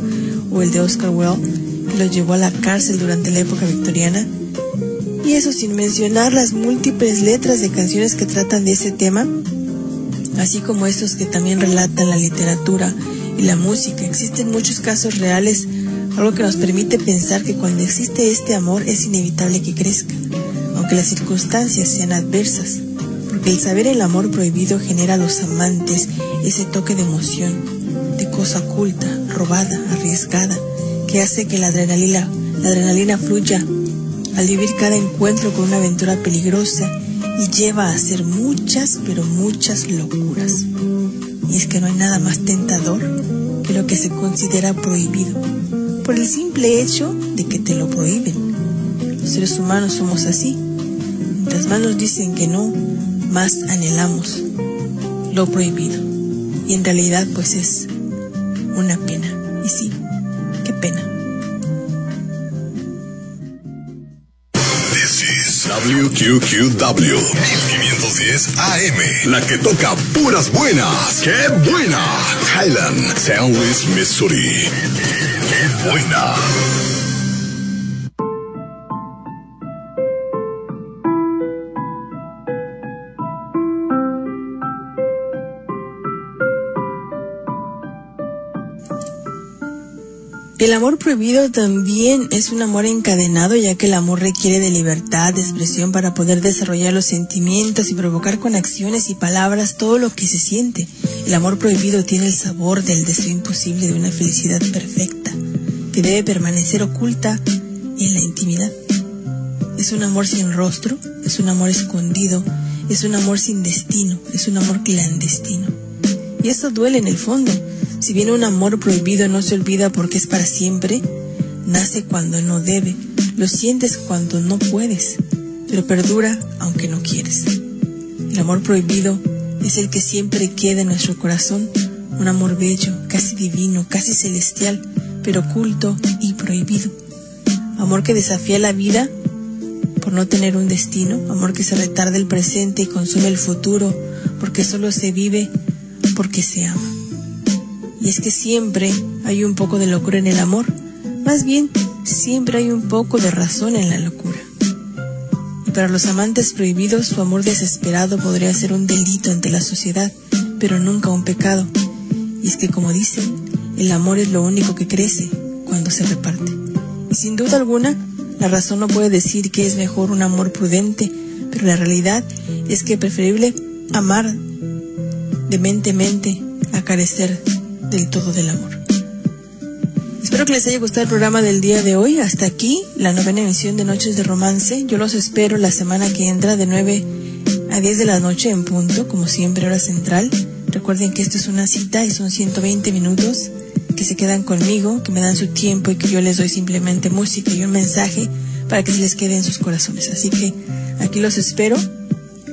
o el de Oscar Wilde, que los llevó a la cárcel durante la época victoriana. Y eso sin mencionar las múltiples letras de canciones que tratan de ese tema, así como estos que también relatan la literatura y la música. Existen muchos casos reales, algo que nos permite pensar que cuando existe este amor es inevitable que crezca, aunque las circunstancias sean adversas porque el saber el amor prohibido genera a los amantes ese toque de emoción, de cosa oculta, robada, arriesgada, que hace que la adrenalina, la adrenalina fluya al vivir cada encuentro con una aventura peligrosa y lleva a hacer muchas, pero muchas locuras. Y es que no hay nada más tentador que lo que se considera prohibido, por el simple hecho de que te lo prohíben. Los seres humanos somos así. Mientras más nos dicen que no, más anhelamos lo prohibido. Y en realidad pues es una pena. Y sí, qué pena. WQQW 1510 AM, la que toca puras buenas. ¡Qué buena! Highland, San Luis, Missouri. ¡Qué buena! El amor prohibido también es un amor encadenado, ya que el amor requiere de libertad de expresión para poder desarrollar los sentimientos y provocar con acciones y palabras todo lo que se siente. El amor prohibido tiene el sabor del deseo imposible de una felicidad perfecta, que debe permanecer oculta en la intimidad. Es un amor sin rostro, es un amor escondido, es un amor sin destino, es un amor clandestino. Y eso duele en el fondo si bien un amor prohibido no se olvida porque es para siempre, nace cuando no debe, lo sientes cuando no puedes, pero perdura aunque no quieres. El amor prohibido es el que siempre queda en nuestro corazón, un amor bello, casi divino, casi celestial, pero oculto y prohibido. Amor que desafía la vida por no tener un destino, amor que se retarda el presente y consume el futuro, porque solo se vive porque se ama. Y es que siempre hay un poco de locura en el amor. Más bien, siempre hay un poco de razón en la locura. Y para los amantes prohibidos, su amor desesperado podría ser un delito ante la sociedad, pero nunca un pecado. Y es que, como dicen, el amor es lo único que crece cuando se reparte. Y sin duda alguna, la razón no puede decir que es mejor un amor prudente, pero la realidad es que preferible amar dementemente a carecer del todo del amor. Espero que les haya gustado el programa del día de hoy. Hasta aquí la novena emisión de Noches de Romance. Yo los espero la semana que entra de 9 a 10 de la noche en punto, como siempre, hora central. Recuerden que esto es una cita y son 120 minutos que se quedan conmigo, que me dan su tiempo y que yo les doy simplemente música y un mensaje para que se les quede en sus corazones. Así que aquí los espero.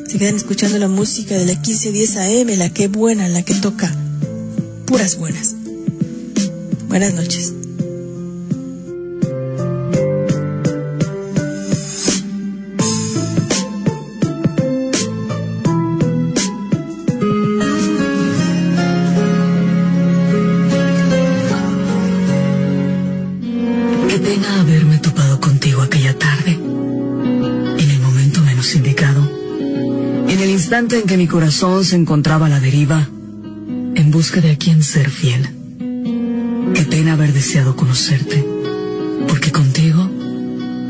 Se quedan escuchando la música de la 1510 AM, la que buena, la que toca Buenas noches. Que tenga haberme topado contigo aquella tarde, en el momento menos indicado, en el instante en que mi corazón se encontraba a la deriva busca de a quien ser fiel. Qué pena haber deseado conocerte, porque contigo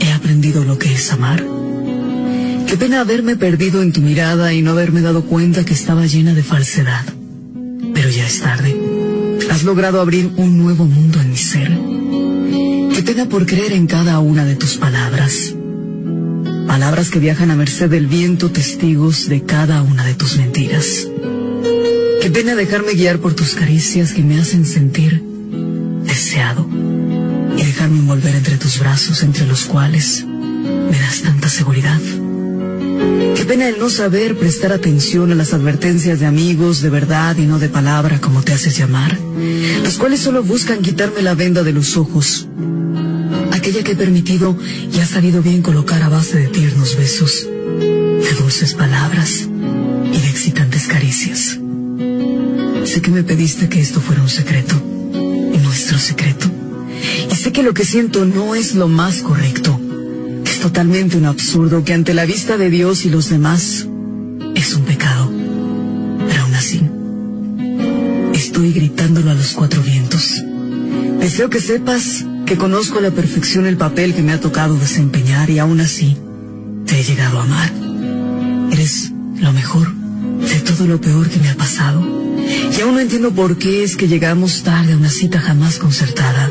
he aprendido lo que es amar. Qué pena haberme perdido en tu mirada y no haberme dado cuenta que estaba llena de falsedad. Pero ya es tarde. Has logrado abrir un nuevo mundo en mi ser. Qué pena por creer en cada una de tus palabras. Palabras que viajan a merced del viento, testigos de cada una de tus mentiras. Qué pena dejarme guiar por tus caricias que me hacen sentir deseado y dejarme envolver entre tus brazos entre los cuales me das tanta seguridad. Qué pena el no saber prestar atención a las advertencias de amigos de verdad y no de palabra como te haces llamar, los cuales solo buscan quitarme la venda de los ojos, aquella que he permitido y ha sabido bien colocar a base de tiernos besos, de dulces palabras y de excitantes caricias. Sé que me pediste que esto fuera un secreto, nuestro secreto, y sé que lo que siento no es lo más correcto totalmente un absurdo que ante la vista de Dios y los demás es un pecado. Pero aún así, estoy gritándolo a los cuatro vientos. Deseo que sepas que conozco a la perfección el papel que me ha tocado desempeñar y aún así te he llegado a amar. Eres lo mejor de todo lo peor que me ha pasado. Y aún no entiendo por qué es que llegamos tarde a una cita jamás concertada.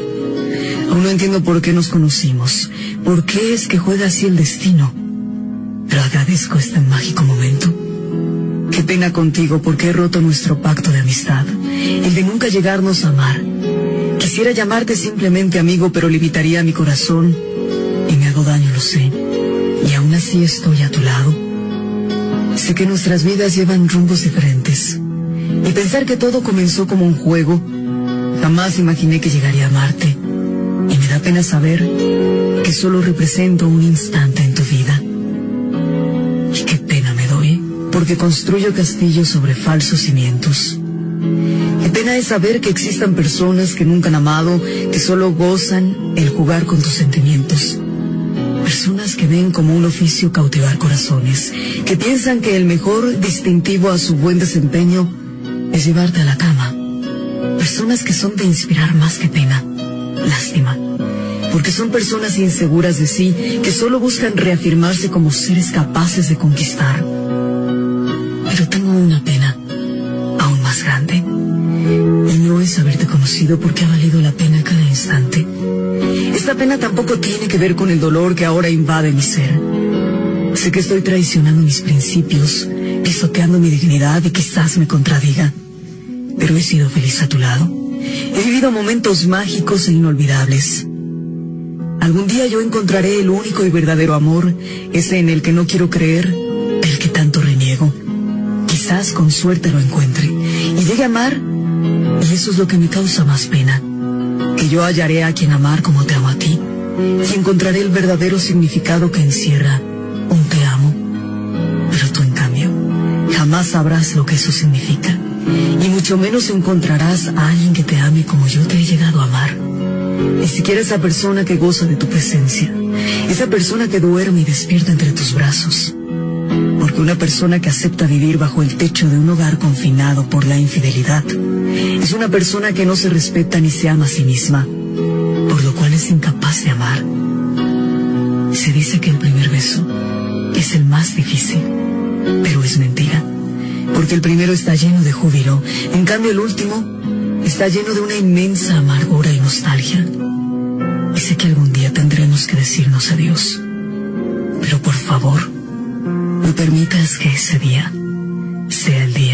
Aún no entiendo por qué nos conocimos, por qué es que juega así el destino. Pero agradezco este mágico momento. Qué pena contigo porque he roto nuestro pacto de amistad, el de nunca llegarnos a amar. Quisiera llamarte simplemente amigo, pero limitaría mi corazón y me hago daño, lo sé. Y aún así estoy a tu lado. Sé que nuestras vidas llevan rumbos diferentes. Y pensar que todo comenzó como un juego, jamás imaginé que llegaría a amarte y me da pena saber que solo represento un instante en tu vida. Y qué pena me doy, porque construyo castillos sobre falsos cimientos. Qué pena es saber que existan personas que nunca han amado, que solo gozan el jugar con tus sentimientos. Personas que ven como un oficio cautivar corazones, que piensan que el mejor distintivo a su buen desempeño es llevarte a la cama. Personas que son de inspirar más que pena lástima, porque son personas inseguras de sí que solo buscan reafirmarse como seres capaces de conquistar. Pero tengo una pena aún más grande, y no es haberte conocido porque ha valido la pena cada instante. Esta pena tampoco tiene que ver con el dolor que ahora invade mi ser. Sé que estoy traicionando mis principios, pisoteando mi dignidad y quizás me contradiga, pero he sido feliz a tu lado He vivido momentos mágicos e inolvidables. Algún día yo encontraré el único y verdadero amor, ese en el que no quiero creer, el que tanto reniego. Quizás con suerte lo encuentre y llegue a amar, y eso es lo que me causa más pena. Que yo hallaré a quien amar como te amo a ti, y encontraré el verdadero significado que encierra un te amo. Pero tú, en cambio, jamás sabrás lo que eso significa y mucho menos encontrarás a alguien que te ame como yo te he llegado a amar. Ni siquiera esa persona que goza de tu presencia, esa persona que duerme y despierta entre tus brazos. Porque una persona que acepta vivir bajo el techo de un hogar confinado por la infidelidad es una persona que no se respeta ni se ama a sí misma, por lo cual es incapaz de amar. Se dice que el primer beso es el más difícil, pero es mentira porque el primero está lleno de júbilo, en cambio el último está lleno de una inmensa amargura y nostalgia. Y sé que algún día tendremos que decirnos adiós. Pero por favor, no permitas que ese día sea el día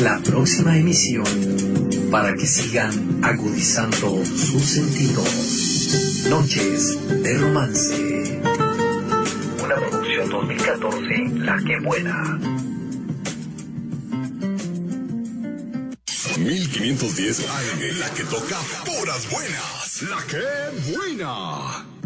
la próxima emisión para que sigan agudizando su sentido. Noches de Romance. Una producción 2014, La que buena. 1510 AM, la que toca puras buenas. La que buena.